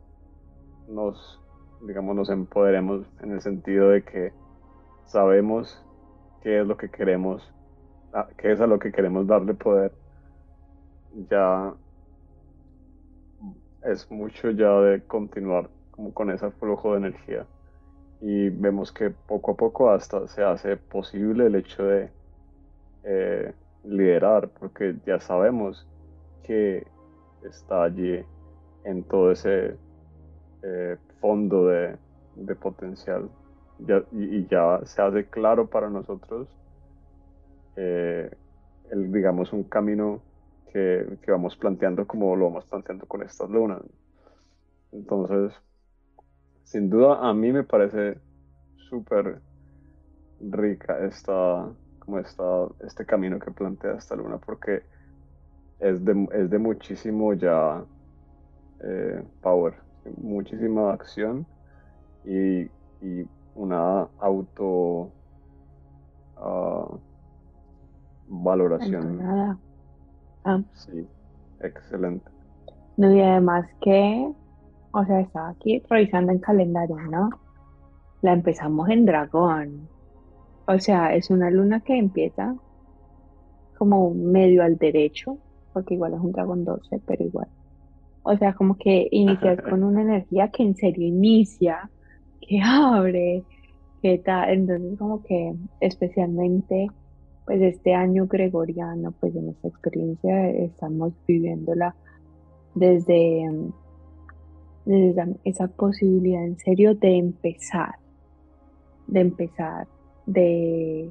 B: nos, digamos, nos empoderemos en el sentido de que sabemos qué es lo que queremos, qué es a lo que queremos darle poder, ya es mucho ya de continuar con ese flujo de energía. Y vemos que poco a poco hasta se hace posible el hecho de eh, liderar, porque ya sabemos que está allí en todo ese eh, fondo de, potencial. y, ya se hace claro para nosotros eh, el, digamos, un camino que, que, vamos planteando como lo vamos planteando con estas lunas. Entonces, sin duda a mí me parece súper rica esta, como esta, este camino que plantea esta luna, porque es de, es de muchísimo ya eh, power, muchísima acción y, y una auto uh, valoración.
A: Ah.
B: Sí, excelente.
A: No, y además que, o sea, estaba aquí revisando el calendario, ¿no? La empezamos en dragón. O sea, es una luna que empieza como medio al derecho, porque igual es un dragón 12, pero igual. O sea, como que inicias *laughs* con una energía que en serio inicia, que abre, que tal. Entonces, como que especialmente, pues este año gregoriano, pues en esta experiencia estamos viviéndola desde, desde esa posibilidad en serio de empezar, de empezar, de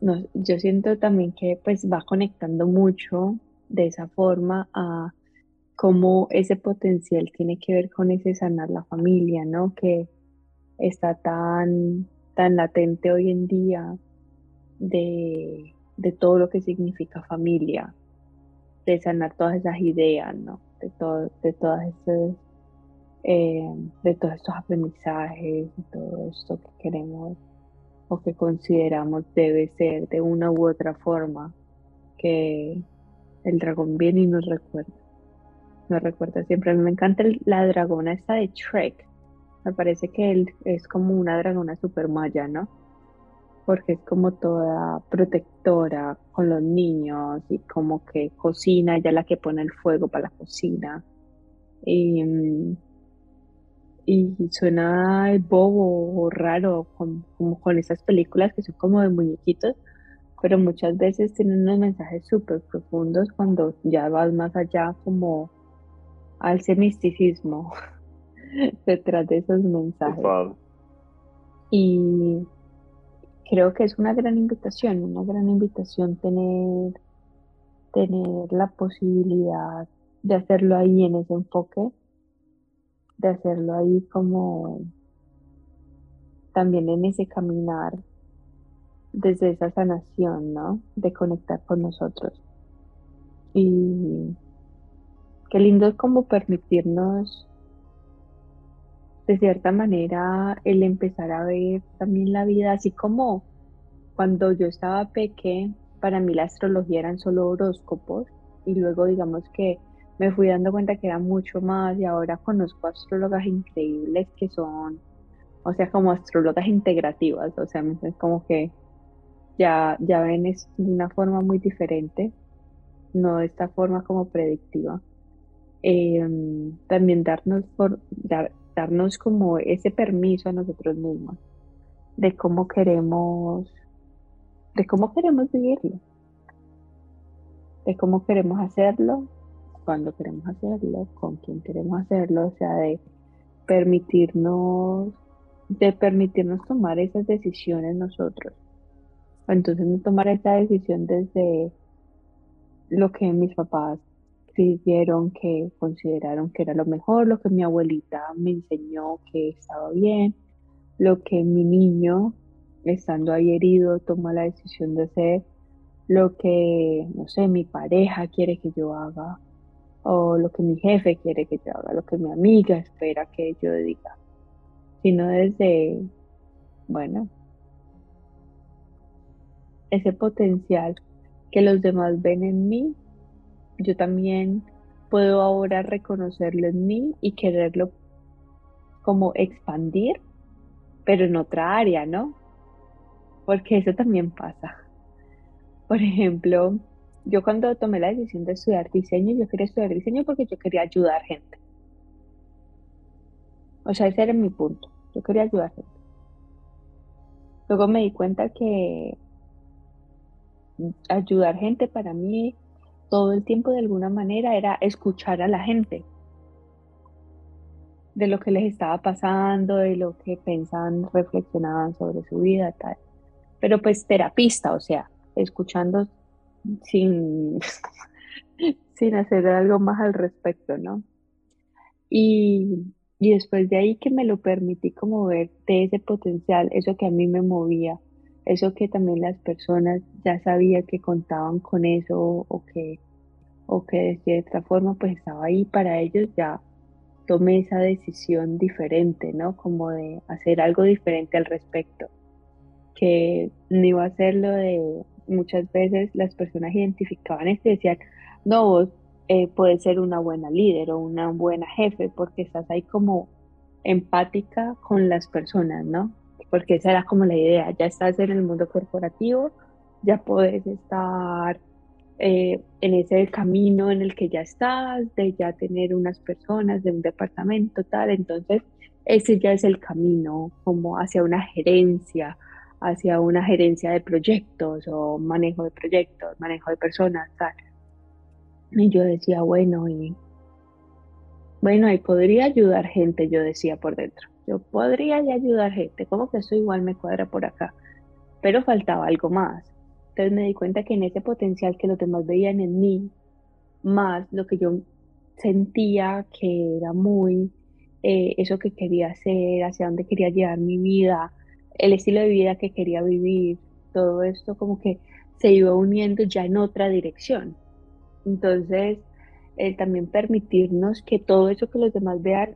A: no, yo siento también que pues va conectando mucho de esa forma a cómo ese potencial tiene que ver con ese sanar la familia, ¿no? Que está tan, tan latente hoy en día de, todo lo que significa familia, de sanar todas esas ideas, ¿no? De, todo, de todas esas, eh, de todos estos aprendizajes, de todo esto que queremos o que consideramos debe ser de una u otra forma que el dragón viene y nos recuerda. Nos recuerda siempre. A mí me encanta la dragona esta de Shrek. Me parece que él es como una dragona super maya, ¿no? Porque es como toda protectora con los niños y como que cocina, ella la que pone el fuego para la cocina. Y, mm, suena bobo o raro, como con esas películas que son como de muñequitos, pero muchas veces tienen unos mensajes súper profundos cuando ya vas más allá como al misticismo *laughs* *laughs* detrás de esos mensajes. Y creo que es una gran invitación, una gran invitación tener, tener la posibilidad de hacerlo ahí en ese enfoque, de hacerlo ahí como también en ese caminar desde esa sanación, ¿no? De conectar con nosotros. Y qué lindo es como permitirnos, de cierta manera, el empezar a ver también la vida, así como cuando yo estaba peque, para mí la astrología eran solo horóscopos y luego digamos que me fui dando cuenta que era mucho más y ahora conozco astrólogas increíbles que son, o sea, como astrólogas integrativas, o sea, es como que ya, ya ven es de una forma muy diferente, no de esta forma como predictiva. Em, también darnos, por, darnos como ese permiso a nosotros mismos de cómo queremos, de cómo queremos vivirlo, de cómo queremos hacerlo, cuándo queremos hacerlo, con quién queremos hacerlo, o sea, de permitirnos, de permitirnos tomar esas decisiones nosotros. Entonces no tomar esa decisión desde lo que mis papás decidieron que consideraron que era lo mejor, lo que mi abuelita me enseñó que estaba bien, lo que mi niño, estando ahí herido, toma la decisión de hacer, lo que, no sé, mi pareja quiere que yo haga, o lo que mi jefe quiere que yo haga, lo que mi amiga espera que yo diga, sino desde, bueno, ese potencial que los demás ven en mí, yo también puedo ahora reconocerlo en mí y quererlo como expandir, pero en otra área, ¿no? Porque eso también pasa. Por ejemplo, yo cuando tomé la decisión de estudiar diseño, yo quería estudiar diseño porque yo quería ayudar gente. O sea, ese era mi punto. Yo quería ayudar gente. Luego me di cuenta que ayudar gente para mí todo el tiempo de alguna manera era escuchar a la gente de lo que les estaba pasando, de lo que pensaban, reflexionaban sobre su vida, tal. Pero pues terapista, o sea, escuchando sin, *laughs* sin hacer algo más al respecto, ¿no? Y, y después de ahí que me lo permití como ver de ese potencial, eso que a mí me movía, eso que también las personas ya sabían que contaban con eso o que, o que de cierta forma pues estaba ahí para ellos, ya tomé esa decisión diferente, ¿no? Como de hacer algo diferente al respecto, que no iba a ser lo de muchas veces las personas identificaban esto y decían, no, vos eh, puedes ser una buena líder o una buena jefe porque estás ahí como empática con las personas, ¿no? Porque esa era como la idea, ya estás en el mundo corporativo, ya puedes estar eh, en ese camino en el que ya estás, de ya tener unas personas, de un departamento, tal, entonces ese ya es el camino como hacia una gerencia, hacia una gerencia de proyectos o manejo de proyectos, manejo de personas, tal. Y yo decía, bueno, y bueno, y podría ayudar gente, yo decía por dentro. Yo podría ya ayudar gente, como que eso igual me cuadra por acá, pero faltaba algo más. Entonces me di cuenta que en ese potencial que los demás veían en mí, más lo que yo sentía que era muy eh, eso que quería hacer, hacia dónde quería llevar mi vida, el estilo de vida que quería vivir, todo esto como que se iba uniendo ya en otra dirección. Entonces, el también permitirnos que todo eso que los demás vean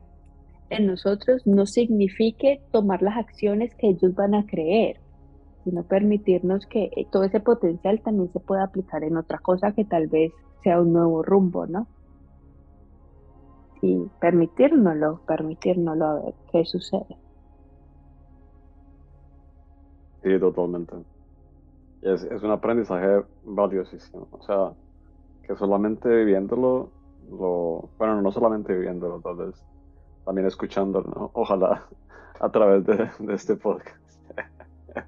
A: en nosotros no signifique tomar las acciones que ellos van a creer, sino permitirnos que eh, todo ese potencial también se pueda aplicar en otra cosa que tal vez sea un nuevo rumbo, ¿no? Y permitírnoslo, permitírnoslo a ver qué sucede.
B: Sí, totalmente. Es, es un aprendizaje valiosísimo. O sea, que solamente viviéndolo, lo, bueno, no solamente viviéndolo, tal vez también escuchándolo, ojalá a través de, este podcast. *laughs*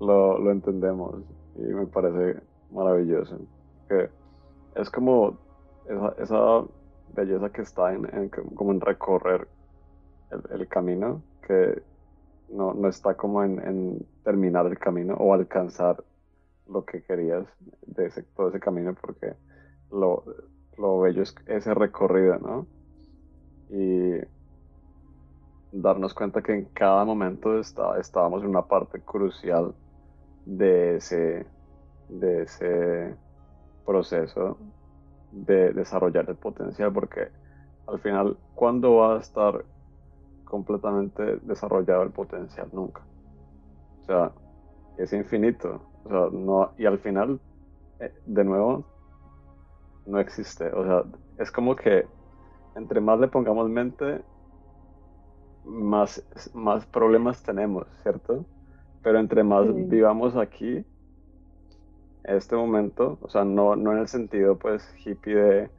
B: lo, lo entendemos y me parece maravilloso. Que es como esa, esa belleza que está en, en, como en recorrer el, el camino, que no, no está como en, en, terminar el camino o alcanzar lo que querías de ese, todo ese camino, porque lo, lo bello es ese recorrido, ¿no? Y darnos cuenta que en cada momento está, estábamos en una parte crucial de ese, de ese proceso de desarrollar el potencial, porque al final, ¿cuándo va a estar completamente desarrollado el potencial? Nunca. O sea, es infinito. O sea, no, y al final, eh, de nuevo, no existe. O sea, es como que entre más le pongamos mente, más, más problemas tenemos, ¿cierto? Pero entre más vivamos aquí, este momento, o sea, no, no en el sentido pues hippie de,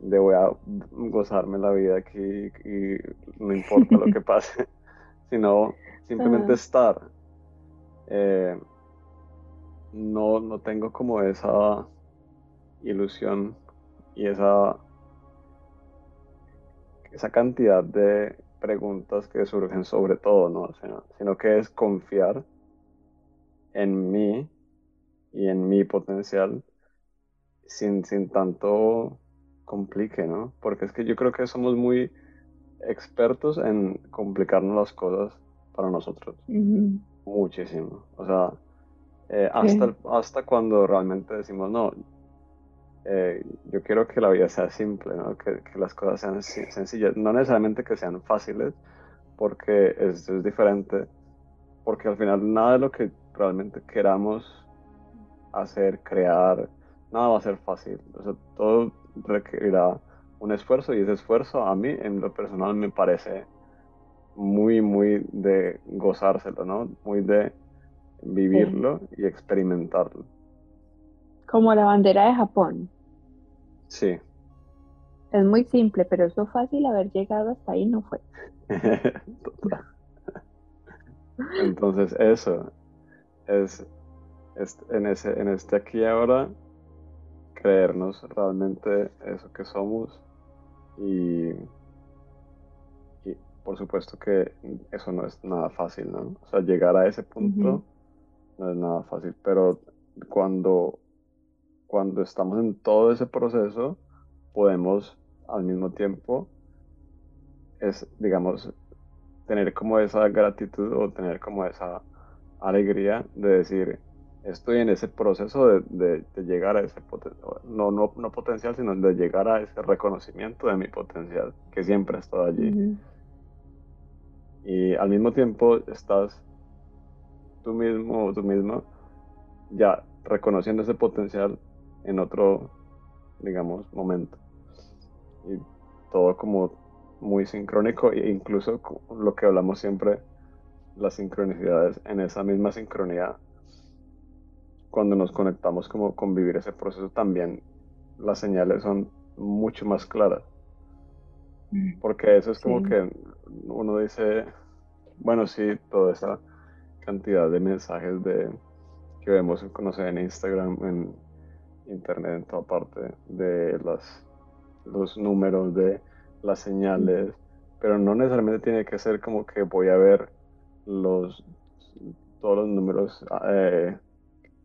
B: de voy a gozarme la vida aquí y no importa lo que *laughs* pase, sino simplemente estar. Eh, no, no tengo como esa ilusión y esa, esa cantidad de preguntas que surgen sobre todo, ¿no? sino que es confiar en mí y en mi potencial sin, sin tanto complique, ¿no? Porque es que yo creo que somos muy expertos en complicarnos las cosas para nosotros. Muchísimo. O sea, eh, hasta, hasta cuando realmente decimos, no, eh, yo quiero que la vida sea simple, ¿no? que, que, las cosas sean sencillas. No necesariamente que sean fáciles, porque es, es diferente. Porque al final nada de lo que realmente queramos hacer, crear, nada va a ser fácil. O sea, todo requerirá un esfuerzo y ese esfuerzo a mí en lo personal me parece muy, muy de gozárselo, ¿no? Muy de vivirlo y experimentarlo.
A: Como la bandera de Japón.
B: Sí.
A: Es muy simple, pero eso fácil haber llegado hasta ahí no fue. *laughs*
B: Entonces eso es en, ese, en este aquí y ahora, creernos realmente eso que somos y, y, por supuesto que eso no es nada fácil, ¿no? O sea, llegar a ese punto no es nada fácil, pero cuando, cuando estamos en todo ese proceso, podemos al mismo tiempo, es, digamos, tener como esa gratitud o tener como esa alegría de decir, estoy en ese proceso de, llegar a ese potencial, no, no, no, potencial, sino de llegar a ese reconocimiento de mi potencial, que siempre ha estado allí. Y al mismo tiempo estás tú mismo o tú misma ya reconociendo ese potencial en otro, digamos, momento. Y todo como muy sincrónico e incluso lo que hablamos siempre, las sincronicidades en esa misma sincronía cuando nos conectamos como con vivir ese proceso también las señales son mucho más claras. Mm. Porque eso es como que uno dice, bueno, sí, toda esa cantidad de mensajes de que vemos, no en Instagram, en internet, en toda parte, de las, los números, de las señales, pero no necesariamente tiene que ser como que voy a ver los todos los números eh,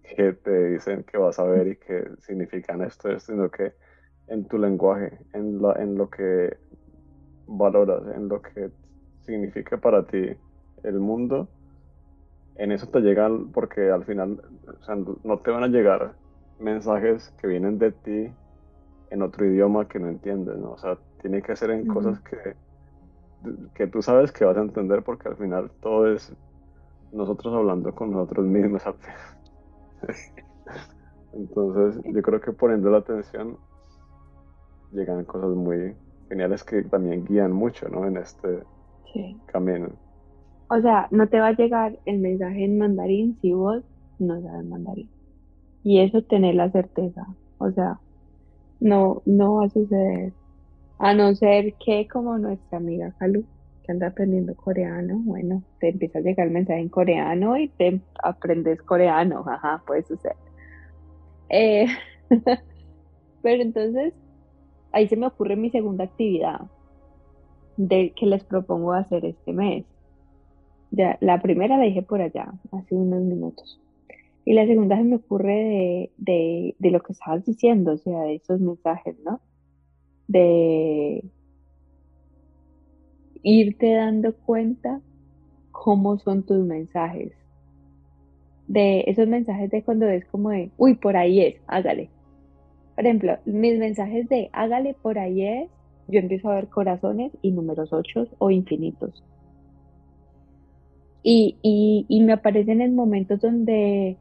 B: que te dicen que vas a ver y que significan esto, sino que en tu lenguaje, en, la, en lo que valoras, en lo que significa para ti el mundo, en eso te llegan, porque al final no te van a llegar mensajes que vienen de ti en otro idioma que no entiendes, ¿no? O sea, tiene que ser en cosas que, que tú sabes que vas a entender porque al final todo es nosotros hablando con nosotros mismos. *laughs* Entonces, yo creo que poniendo la atención llegan cosas muy geniales que también guían mucho, ¿no? En este camino.
A: O sea, no te va a llegar el mensaje en mandarín si vos no sabes mandarín. Y eso tener la certeza. O sea, no, no va a suceder. A no ser que como nuestra amiga Kalu, que anda aprendiendo coreano, bueno, te empieza a llegar el mensaje en coreano y te aprendes coreano, ajá, puede suceder. Eh, *laughs* pero entonces, ahí se me ocurre mi segunda actividad de que les propongo hacer este mes. Ya, la primera la dije por allá, hace unos minutos. Y la segunda se me ocurre de, de, lo que estabas diciendo, o sea, de esos mensajes, ¿no? De irte dando cuenta cómo son tus mensajes. De esos mensajes de cuando es como de, uy, por ahí es, hágale. Por ejemplo, mis mensajes de hágale por ahí es, yo empiezo a ver corazones y números ocho o infinitos. Y, y, y me aparecen en momentos donde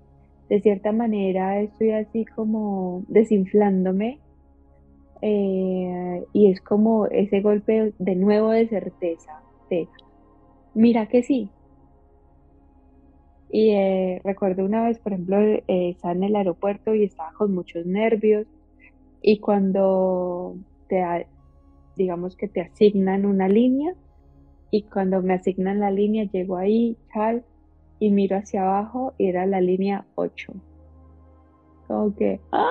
A: de cierta manera estoy así como desinflándome eh, y es como ese golpe de nuevo de certeza, de mira que sí. Y eh, recuerdo una vez, por ejemplo, eh, estaba en el aeropuerto y estaba con muchos nervios y cuando te, digamos que te asignan una línea y cuando me asignan la línea llego ahí, tal, y miro hacia abajo y era la línea 8. Como que, ¡ah!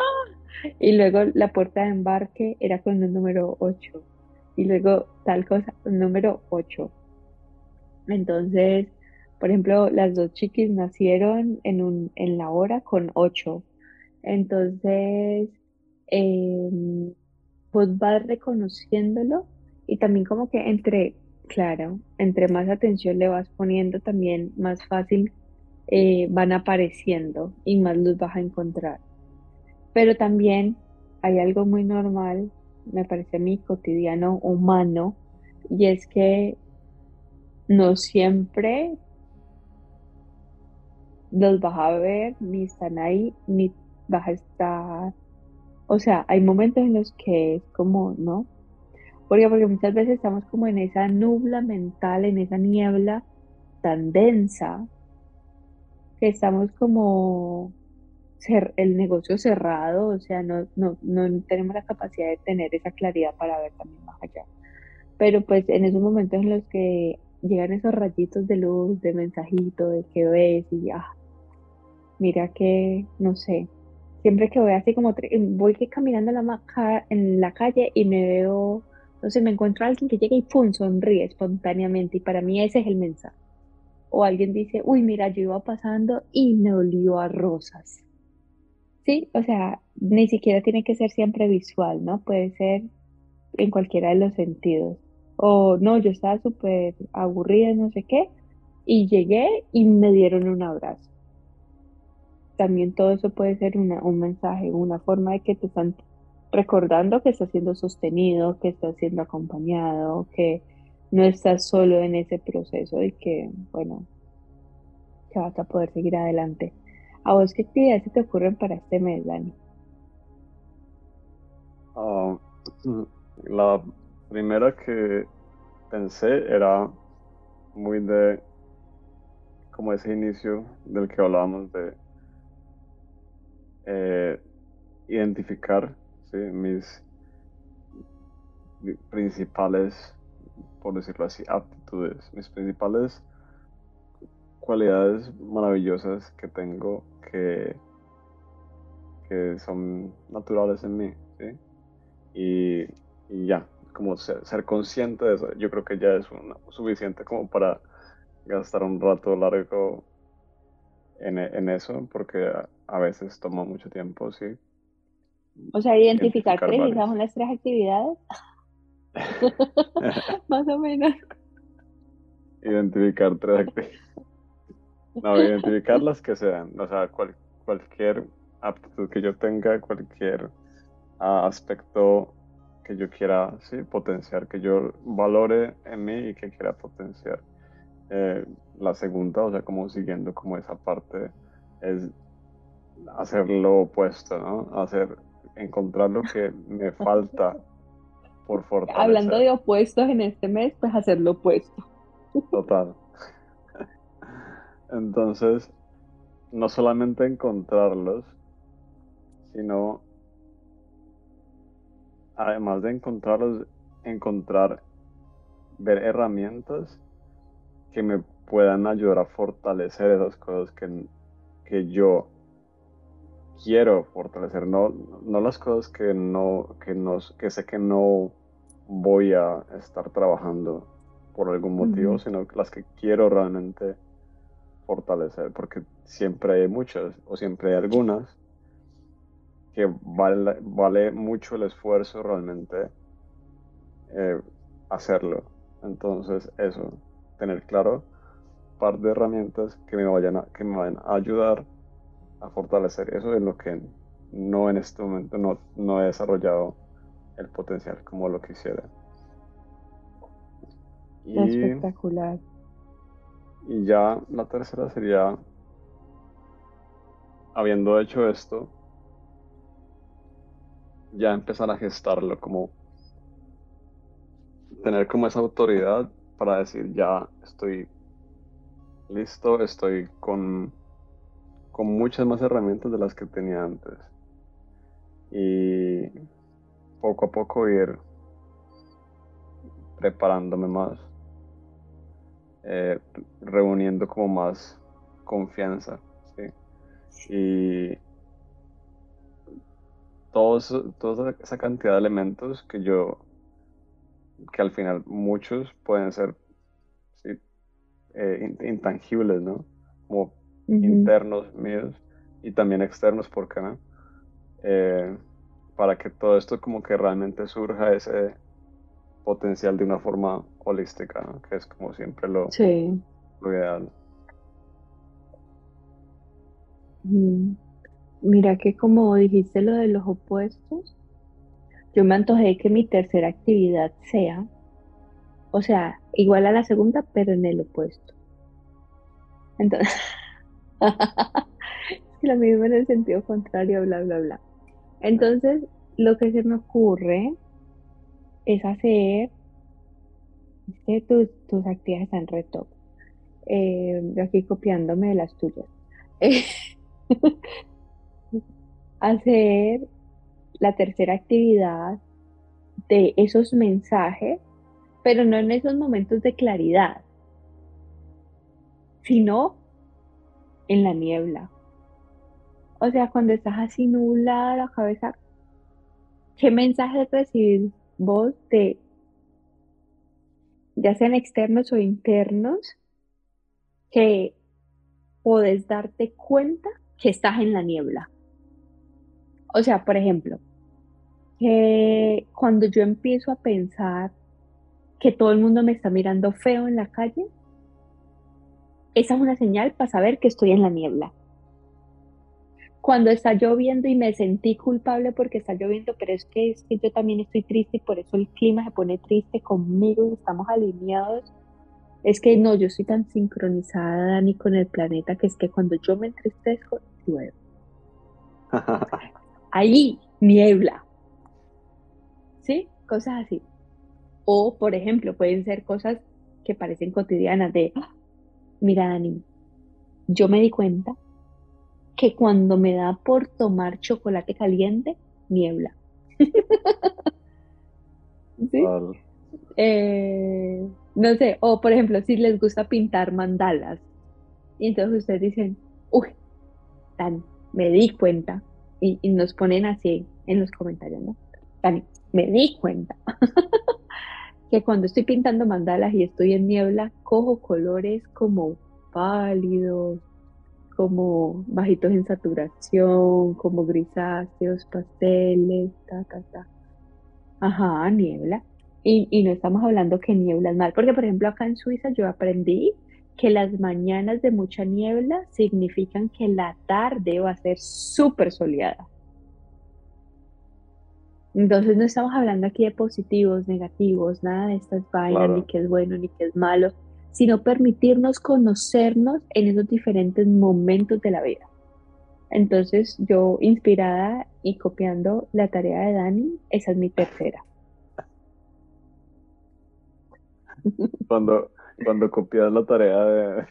A: Y luego la puerta de embarque era con el número 8. Y luego tal cosa, número 8. Entonces, por ejemplo, las dos chiquis nacieron en, un, en la hora con 8. Entonces, eh, pues vas reconociéndolo y también como que entre Claro, entre más atención le vas poniendo, también más fácil eh, van apareciendo y más los vas a encontrar. Pero también hay algo muy normal, me parece a mí cotidiano, humano, y es que no siempre los vas a ver, ni están ahí, ni vas a estar. O sea, hay momentos en los que es como, ¿no? Porque, muchas veces estamos como en esa nubla mental, en esa niebla tan densa, que estamos como el negocio cerrado, o sea, no, no, no tenemos la capacidad de tener esa claridad para ver también más allá. Pero pues en esos momentos en los que llegan esos rayitos de luz, de mensajito, de que ves y ya, ah, mira que, no sé, siempre que voy así como, voy caminando en la, en la calle y me veo entonces me encuentro a alguien que llega y pum, sonríe espontáneamente y para mí ese es el mensaje. O alguien dice, uy, mira, yo iba pasando y me olió a rosas. Sí, o sea, ni siquiera tiene que ser siempre visual, ¿no? Puede ser en cualquiera de los sentidos. O no, yo estaba súper aburrida, no sé qué, y llegué y me dieron un abrazo. También todo eso puede ser un mensaje, una forma de que te están recordando que está siendo sostenido, que está siendo acompañado, que no estás solo en ese proceso y que, bueno, que vas a poder seguir adelante. ¿A vos qué actividades te ocurren para este mes, Dani?
B: Ah, la primera que pensé era muy de como ese inicio del que hablábamos de eh, identificar mis, principales, por decirlo así, aptitudes, mis principales cualidades maravillosas que tengo que, que son naturales en mí, Y, ya, como ser, consciente de eso, yo creo que ya es suficiente como para gastar un rato largo en, en eso, porque a, veces toma mucho tiempo, sí,
A: o sea, identificar, tres, esas son las tres actividades. *laughs* *laughs* Más o menos.
B: Identificar tres actividades. No, identificar las que sean. O sea, cualquier aptitud que yo tenga, cualquier ah, aspecto que yo quiera sí, potenciar, que yo valore en mí y que quiera potenciar. eh, la segunda, o sea, como siguiendo como esa parte, es hacer lo opuesto, ¿no? Hacer, encontrar lo que me *laughs* falta por fortalecer.
A: Hablando de opuestos en este mes, pues hacer lo opuesto.
B: Total. Entonces, no solamente encontrarlos, sino además de encontrarlos, encontrar, ver herramientas que me puedan ayudar a fortalecer esas cosas que, que yo quiero fortalecer, no, no las cosas que no, que no, que sé que no voy a estar trabajando por algún motivo, sino las que quiero realmente fortalecer, porque siempre hay muchas o siempre hay algunas que vale, vale mucho el esfuerzo realmente eh, hacerlo. Entonces, eso, tener claro un par de herramientas que me vayan a, que me vayan a ayudar a fortalecer. Eso es lo que no en este momento no, no he desarrollado el potencial como lo quisiera.
A: Y, Espectacular.
B: Y ya la tercera sería, habiendo hecho esto, ya empezar a gestarlo, como tener como esa autoridad para decir, ya estoy listo, estoy con, con muchas más herramientas de las que tenía antes. Y poco a poco ir preparándome más, eh, reuniendo como más confianza. Y todos, toda esa cantidad de elementos que yo, que al final muchos pueden ser eh, intangibles, ¿no? Como internos míos y también externos, ¿por qué no? Eh, para que todo esto como que realmente surja ese potencial de una forma holística, ¿no? Que es como siempre lo, lo ideal.
A: Mira que como dijiste lo de los opuestos, yo me antojé que mi tercera actividad sea, o sea, igual a la segunda, pero en el opuesto. Entonces, *laughs* *laughs* lo mismo en el sentido contrario, bla, bla, bla. Entonces, lo que se me ocurre es hacer, que tus, tus actividades están reto. Eh, yo aquí copiándome de las tuyas. *laughs* hacer la tercera actividad de esos mensajes, pero no en esos momentos de claridad, sino en la niebla. O sea, cuando estás así nublada la cabeza, ¿qué mensajes recibís vos de, ya sean externos o internos, que podés darte cuenta que estás en la niebla? O sea, por ejemplo, que cuando yo empiezo a pensar que todo el mundo me está mirando feo en la calle, esa es una señal para saber que estoy en la niebla. Cuando está lloviendo y me sentí culpable porque está lloviendo, pero es que, es que yo también estoy triste y por eso el clima se pone triste conmigo y estamos alineados. Es que no, yo estoy tan sincronizada, Dani, con el planeta que es que cuando yo me entristezco, llueve. *laughs* ahí niebla. ¿Sí? Cosas así. O, por ejemplo, pueden ser cosas que parecen cotidianas de, ah, mira, Dani, yo me di cuenta que cuando me da por tomar chocolate caliente, niebla. *laughs* ¿Sí? Eh, no sé, o por ejemplo, si les gusta pintar mandalas, y entonces ustedes dicen, uy, Dani, me di cuenta y, nos ponen así en los comentarios, ¿no? me di cuenta *laughs* que cuando estoy pintando mandalas y estoy en niebla, cojo colores como pálidos, como bajitos en saturación, como grisáceos, pasteles, ta, ta, ta. Ajá, niebla. Y, y no estamos hablando que niebla es mal, porque por ejemplo acá en Suiza yo aprendí que las mañanas de mucha niebla significan que la tarde va a ser súper soleada. Entonces no estamos hablando aquí de positivos, negativos, nada de estas vainas, ni que es bueno ni que es malo, sino permitirnos conocernos en esos diferentes momentos de la vida. Entonces yo, inspirada y copiando la tarea de Dani, esa es mi tercera.
B: Cuando, cuando copias la tarea de,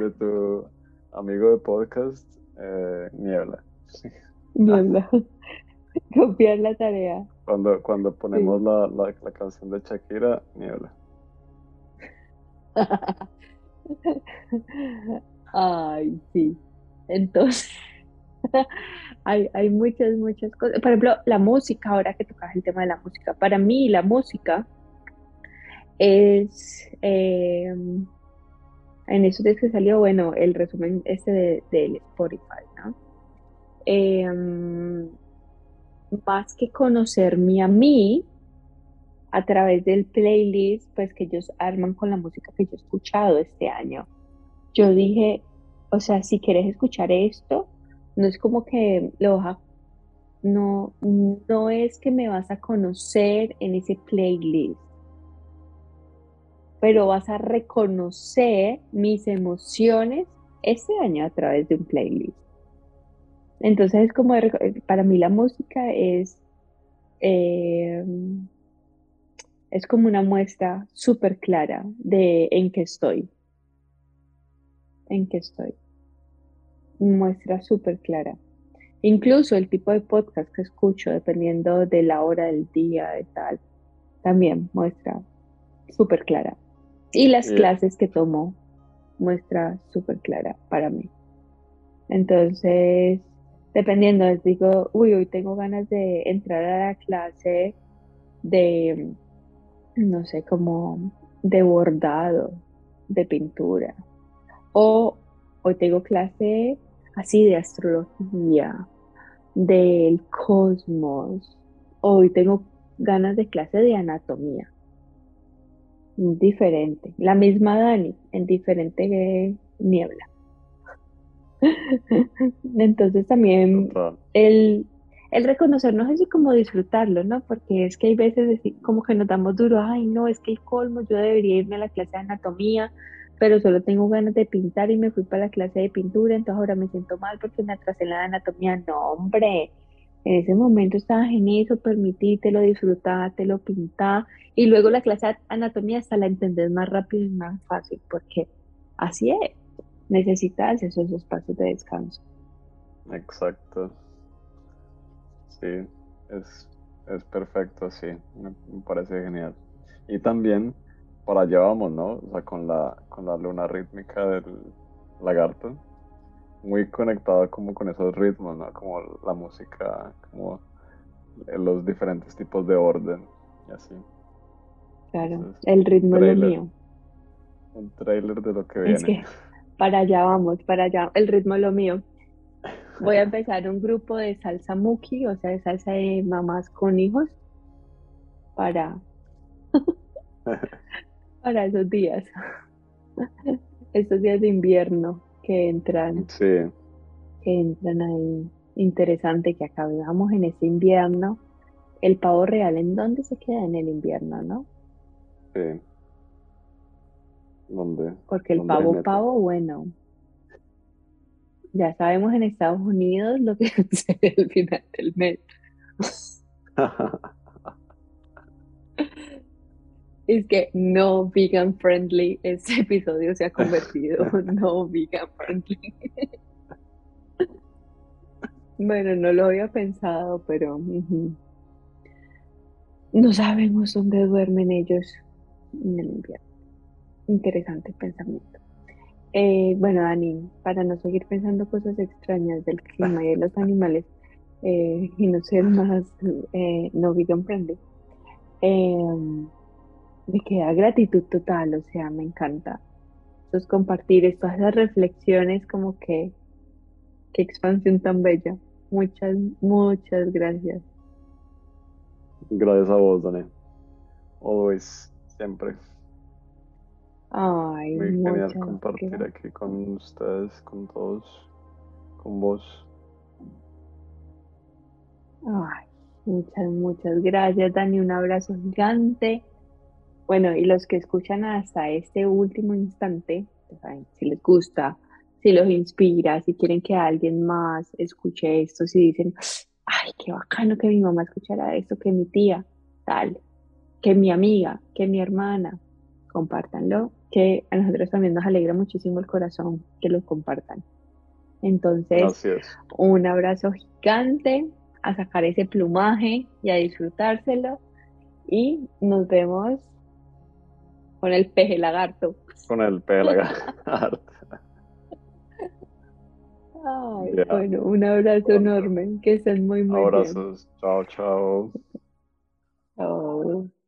B: de tu amigo de podcast, eh, Niebla.
A: Niebla. *laughs* Copiar la tarea.
B: Cuando, cuando ponemos la, la, la canción de Shakira, Niebla. *laughs*
A: Ay, sí. Entonces, *laughs* hay, hay muchas, muchas cosas. Por ejemplo, la música, ahora que tocas el tema de la música. Para mí, la música es. Eh, en esos días que salió, bueno, el resumen este del Spotify, ¿no? Em, más que conocerme a mí a través del playlist, pues que ellos arman con la música que yo he escuchado este año yo dije, o sea, si quieres escuchar esto, no es como que lo no, no es que me vas a conocer en ese playlist, pero vas a reconocer mis emociones este año a través de un playlist. Entonces es como, para mí la música es, eh, es como una muestra súper clara de en qué estoy en que estoy. Muestra súper clara. Incluso el tipo de podcast que escucho, dependiendo de la hora del día, de tal, también muestra súper clara. Y las clases que tomo, muestra súper clara para mí. Entonces, dependiendo, les digo, uy, hoy tengo ganas de entrar a la clase de, no sé, como de bordado, de pintura, o hoy tengo clase así de astrología, del cosmos. Hoy tengo ganas de clase de anatomía. Diferente. La misma Dani, en diferente niebla. *laughs* Entonces también el, el reconocernos así como disfrutarlo, ¿no? Porque es que hay veces como que nos damos duro, ay no, es que el colmo, yo debería irme a la clase de anatomía, pero solo tengo ganas de pintar y me fui para la clase de pintura, entonces ahora me siento mal porque me atrasé en la anatomía. No, hombre, en ese momento estabas en eso, permitítelo, disfrutátelo, pintá, y luego la clase de anatomía hasta la entendés más rápido y más fácil, porque así es, necesitas esos espacios de descanso.
B: Exacto. Sí, es, es perfecto, sí, me parece genial. Y también para allá vamos, ¿no? O sea, con la, con la luna rítmica del lagarto. Muy conectado como con esos ritmos, ¿no? Como la música, como los diferentes tipos de orden y así.
A: Claro, el ritmo es lo mío.
B: Un trailer de lo que viene.
A: Es que para allá vamos, para allá, el ritmo es lo mío. Voy a *laughs* empezar un grupo de salsa muki, o sea, de salsa de mamás con hijos, para *laughs* para esos días, estos días de invierno que entran,
B: sí.
A: que entran ahí. Interesante que acabamos en ese invierno. El pavo real, ¿en dónde se queda en el invierno, no?
B: Sí. ¿Dónde?
A: Porque el pavo, pavo, bueno. Ya sabemos en Estados Unidos lo que *laughs* sucede al final del mes. es que no vegan friendly, este episodio se ha convertido *laughs* no vegan friendly. bueno, no lo había pensado, pero no sabemos dónde duermen ellos en el invierno. Interesante pensamiento. Eh, bueno, Dani, para no seguir pensando cosas extrañas del clima y de los animales eh, y no ser más eh, no vegan friendly, em, me queda gratitud total, o sea, me encanta. Entonces compartir esas reflexiones como que, qué expansión tan bella. Muchas, muchas gracias.
B: Gracias a vos, Dani. Always, siempre.
A: Ay,
B: Muy genial compartir aquí con ustedes, con todos, con vos.
A: Ay, muchas, muchas gracias, Dani. Un abrazo gigante Bueno, y los que escuchan hasta este último instante, saben, si les gusta, si los inspira, si quieren que alguien más escuche esto, si dicen, ay, qué bacano que mi mamá escuchara esto, que mi tía, tal, que mi amiga, que mi hermana, compártanlo, que a nosotros también nos alegra muchísimo el corazón que lo compartan. Entonces, un abrazo gigante, a sacar ese plumaje y a disfrutárselo. Y nos vemos con el peje lagarto.
B: Con el pelagar. *laughs*
A: Ay,
B: Ya.
A: bueno, un abrazo
B: Bueno.
A: enorme, que estén muy, muy bien.
B: Abrazos. Chao, chao.
A: Chao.